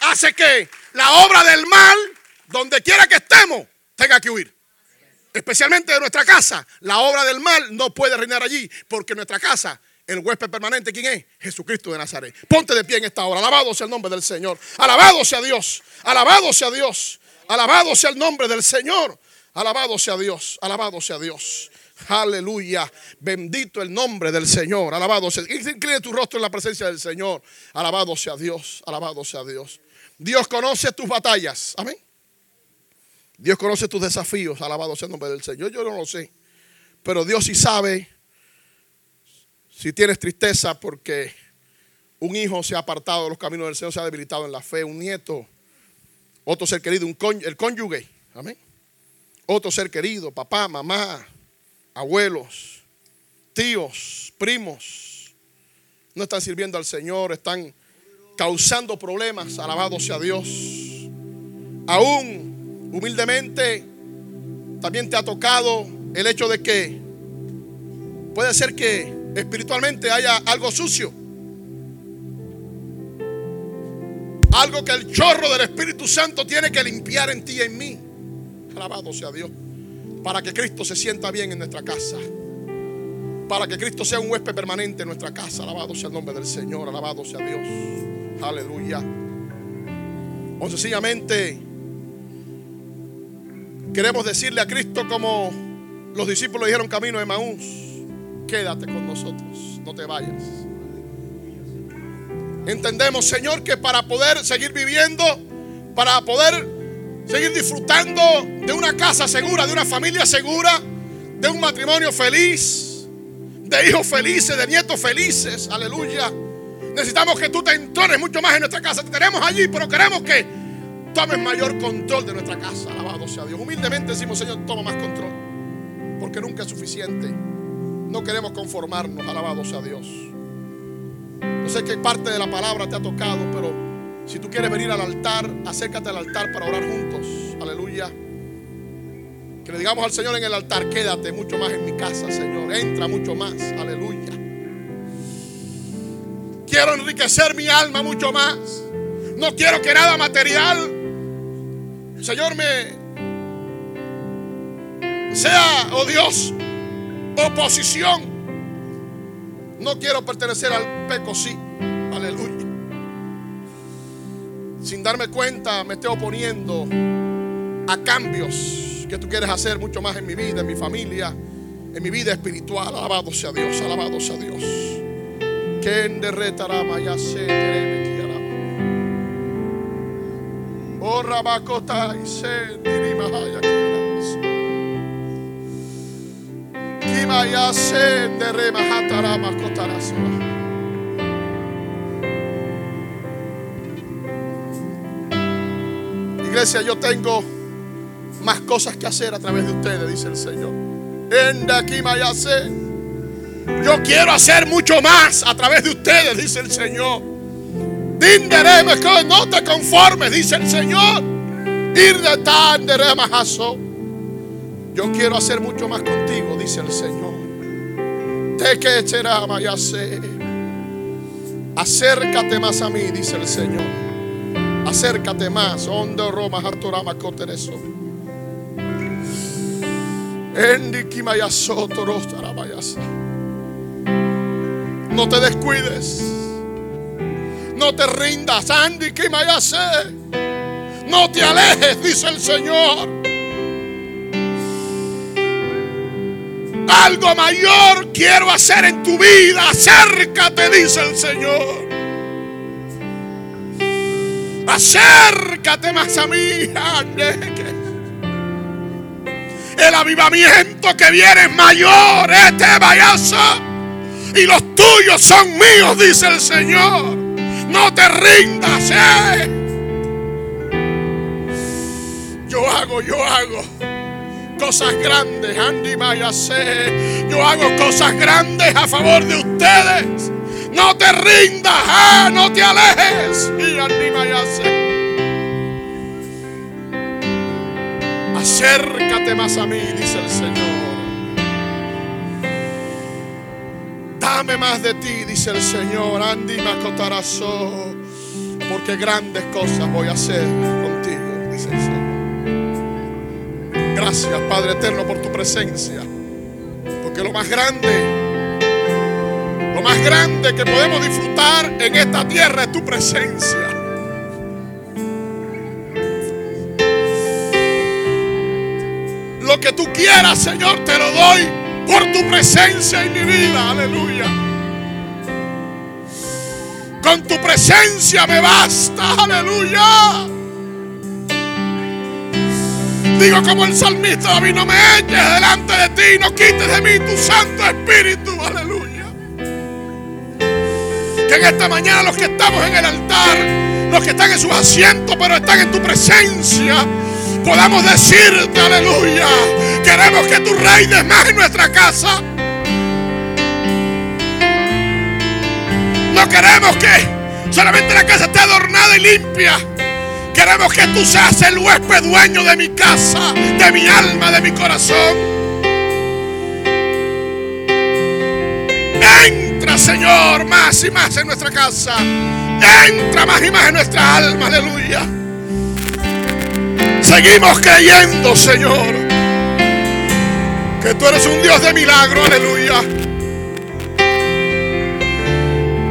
hace que la obra del mal, donde quiera que estemos, tenga que huir. Especialmente de nuestra casa, la obra del mal no puede reinar allí, porque nuestra casa el huésped permanente, ¿quién es? Jesucristo de Nazaret. Ponte de pie en esta hora. Alabado sea el nombre del Señor. Alabado sea Dios. Alabado sea Dios. Alabado sea el nombre del Señor. Alabado sea Dios. Alabado sea Dios. Aleluya. Bendito el nombre del Señor. Alabado sea. Incline tu rostro en la presencia del Señor. Alabado sea Dios. Alabado sea Dios. Dios conoce tus batallas. Amén. Dios conoce tus desafíos. Alabado sea el nombre del Señor. Yo no lo sé. Pero Dios sí sabe si tienes tristeza porque un hijo se ha apartado de los caminos del Señor, se ha debilitado en la fe, un nieto, otro ser querido, el cónyuge, amén. Otro ser querido, papá, mamá, abuelos, tíos, primos, no están sirviendo al Señor, están causando problemas, alabado sea Dios. Aún, humildemente, también te ha tocado el hecho de que puede ser que espiritualmente haya algo sucio. Algo que el chorro del Espíritu Santo tiene que limpiar en ti y en mí. Alabado sea Dios. Para que Cristo se sienta bien en nuestra casa. Para que Cristo sea un huésped permanente en nuestra casa. Alabado sea el nombre del Señor. Alabado sea Dios. Aleluya. O sencillamente queremos decirle a Cristo como los discípulos dijeron camino de Maús quédate con nosotros, no te vayas. Entendemos, Señor, que para poder seguir viviendo, para poder seguir disfrutando de una casa segura, de una familia segura, de un matrimonio feliz, de hijos felices, de nietos felices, aleluya. Necesitamos que tú te entones mucho más en nuestra casa. Te tenemos allí, pero queremos que tomes mayor control de nuestra casa. Alabado sea Dios. Humildemente decimos, Señor, toma más control. Porque nunca es suficiente. No queremos conformarnos, alabado sea Dios. No sé qué parte de la palabra te ha tocado, pero si tú quieres venir al altar, acércate al altar para orar juntos. Aleluya. Que le digamos al Señor en el altar, quédate mucho más en mi casa, Señor. Entra mucho más. Aleluya. Quiero enriquecer mi alma mucho más. No quiero que nada material, Señor, me sea, oh Dios, oposición. No quiero pertenecer al peco, sí. Aleluya. Sin darme cuenta, me estoy oponiendo a cambios que tú quieres hacer mucho más en mi vida, en mi familia, en mi vida espiritual. Alabado sea Dios, alabado sea Dios. Que retarama ya se Oh, rabacota y se Iglesia, yo tengo más cosas que hacer a través de ustedes, dice el Señor. Yo quiero hacer mucho más a través de ustedes, dice el Señor. No te conformes, dice el Señor. Ir de tan yo quiero hacer mucho más contigo, dice el Señor. Te que Acércate más a mí, dice el Señor. Acércate más. Onde Roma Hatorama Cotereso. No te descuides. No te rindas. Andy No te alejes, dice el Señor. Algo mayor quiero hacer en tu vida. Acércate, dice el Señor. Acércate más a mí. El avivamiento que viene es mayor. Este vayasa. Y los tuyos son míos, dice el Señor. No te rindas. Eh. Yo hago, yo hago cosas grandes, Andy Mayase. Yo hago cosas grandes a favor de ustedes. No te rindas, ah, no te alejes. Y Andy Mayase. Acércate más a mí, dice el Señor. Dame más de ti, dice el Señor. Andi macotarazo. Porque grandes cosas voy a hacer contigo, dice el Señor. Padre eterno, por tu presencia. Porque lo más grande, lo más grande que podemos disfrutar en esta tierra es tu presencia. Lo que tú quieras, Señor, te lo doy por tu presencia en mi vida. Aleluya. Con tu presencia me basta. Aleluya. Digo como el salmista David, no me eches delante de ti, no quites de mí tu Santo Espíritu. Aleluya. Que en esta mañana los que estamos en el altar, los que están en sus asientos, pero están en tu presencia, podamos decirte, aleluya, queremos que tú reines más en nuestra casa. No queremos que solamente la casa esté adornada y limpia. Queremos que tú seas el huésped dueño de mi casa, de mi alma, de mi corazón. Entra, Señor, más y más en nuestra casa. Entra más y más en nuestra alma, aleluya. Seguimos creyendo, Señor, que tú eres un Dios de milagro, aleluya.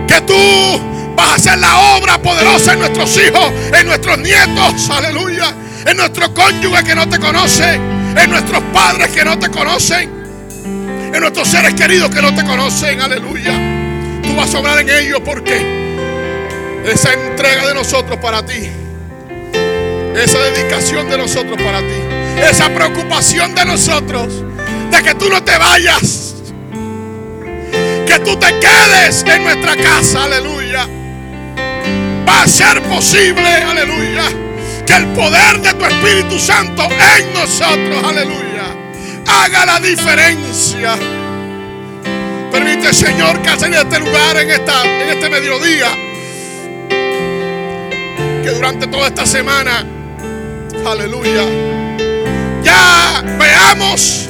Que tú vas a hacer la obra poderosa en nuestros hijos, en nuestros nietos, aleluya. En nuestro cónyuge que no te conoce, en nuestros padres que no te conocen, en nuestros seres queridos que no te conocen, aleluya. Tú vas a obrar en ellos porque esa entrega de nosotros para ti esa dedicación de nosotros para ti, esa preocupación de nosotros, de que tú no te vayas, que tú te quedes en nuestra casa, aleluya. Va a ser posible, aleluya, que el poder de tu Espíritu Santo en nosotros, aleluya, haga la diferencia. Permite, Señor, que en este lugar, en, esta, en este mediodía, que durante toda esta semana Aleluya. Ya veamos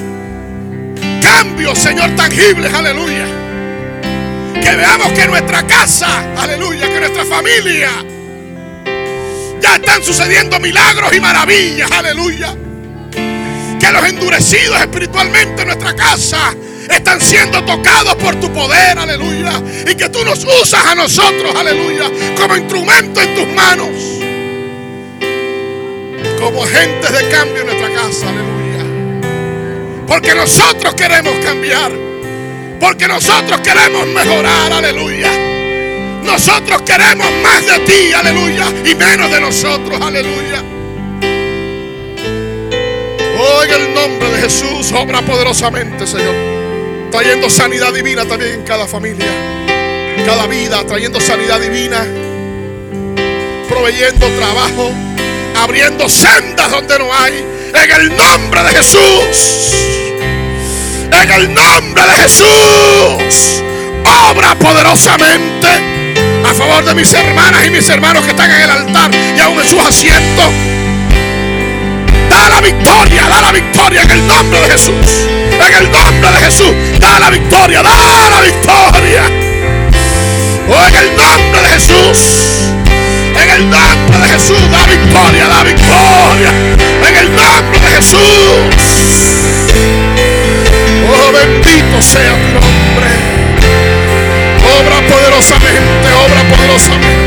cambios, Señor, tangibles. Aleluya. Que veamos que nuestra casa, aleluya, que nuestra familia, ya están sucediendo milagros y maravillas. Aleluya. Que los endurecidos espiritualmente en nuestra casa están siendo tocados por tu poder, aleluya. Y que tú nos usas a nosotros, aleluya, como instrumento en tus manos como agentes de cambio en nuestra casa, aleluya. Porque nosotros queremos cambiar. Porque nosotros queremos mejorar, aleluya. Nosotros queremos más de ti, aleluya, y menos de nosotros, aleluya. Hoy en el nombre de Jesús, obra poderosamente, Señor. Trayendo sanidad divina también en cada familia, cada vida, trayendo sanidad divina, proveyendo trabajo abriendo sendas donde no hay. En el nombre de Jesús. En el nombre de Jesús. Obra poderosamente a favor de mis hermanas y mis hermanos que están en el altar y aún en sus asientos. Da la victoria, da la victoria en el nombre de Jesús. En el nombre de Jesús, da la victoria, da la victoria. Oh, en el nombre de Jesús. En el nombre de Jesús, da victoria, da victoria. En el nombre de Jesús. Oh, bendito sea tu nombre. Obra poderosamente, obra poderosamente.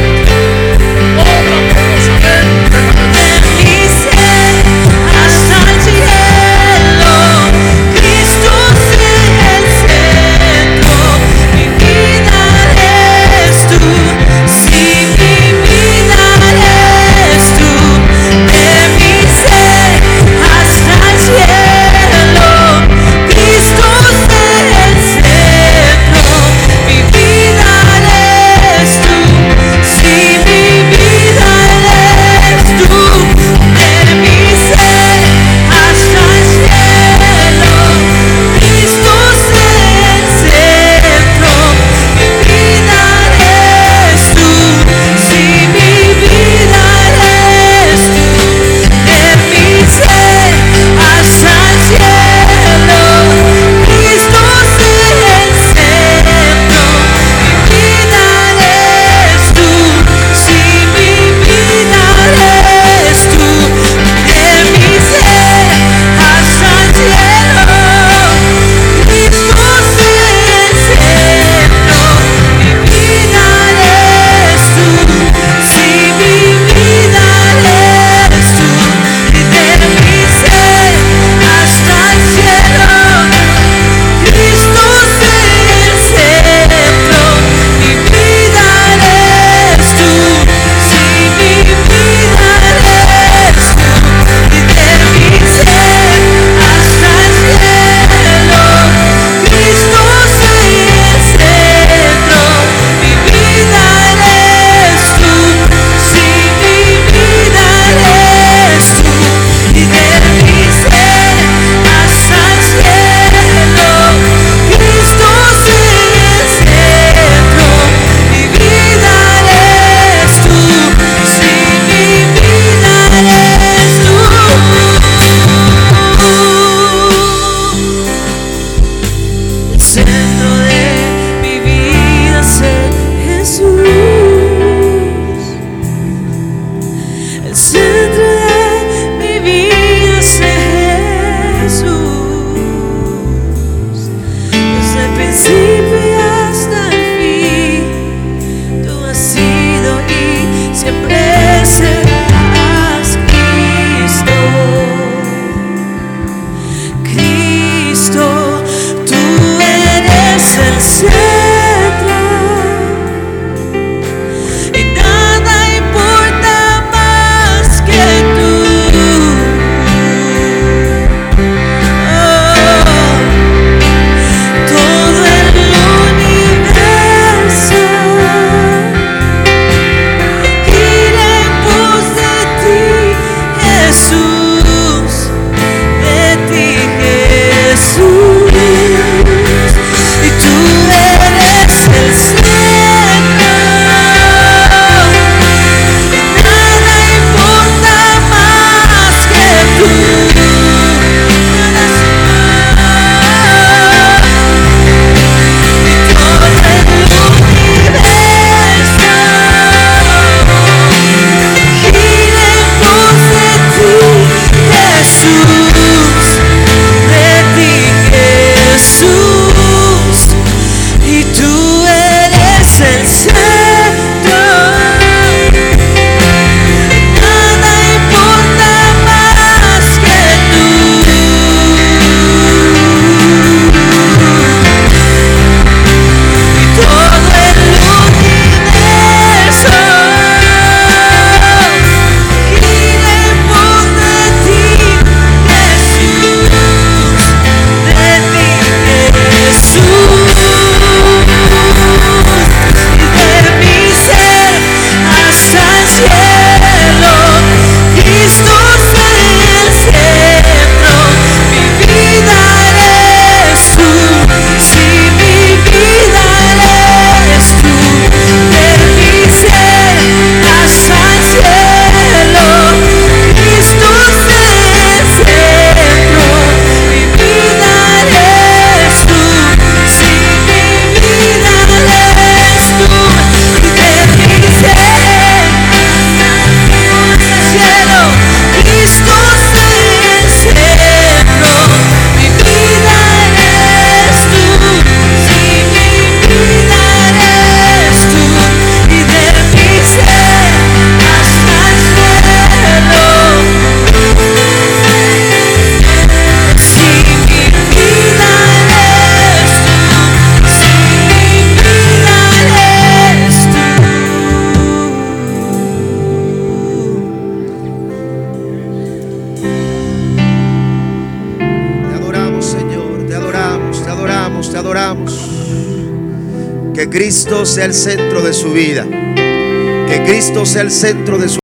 Sea el centro de su vida. Que Cristo sea el centro de su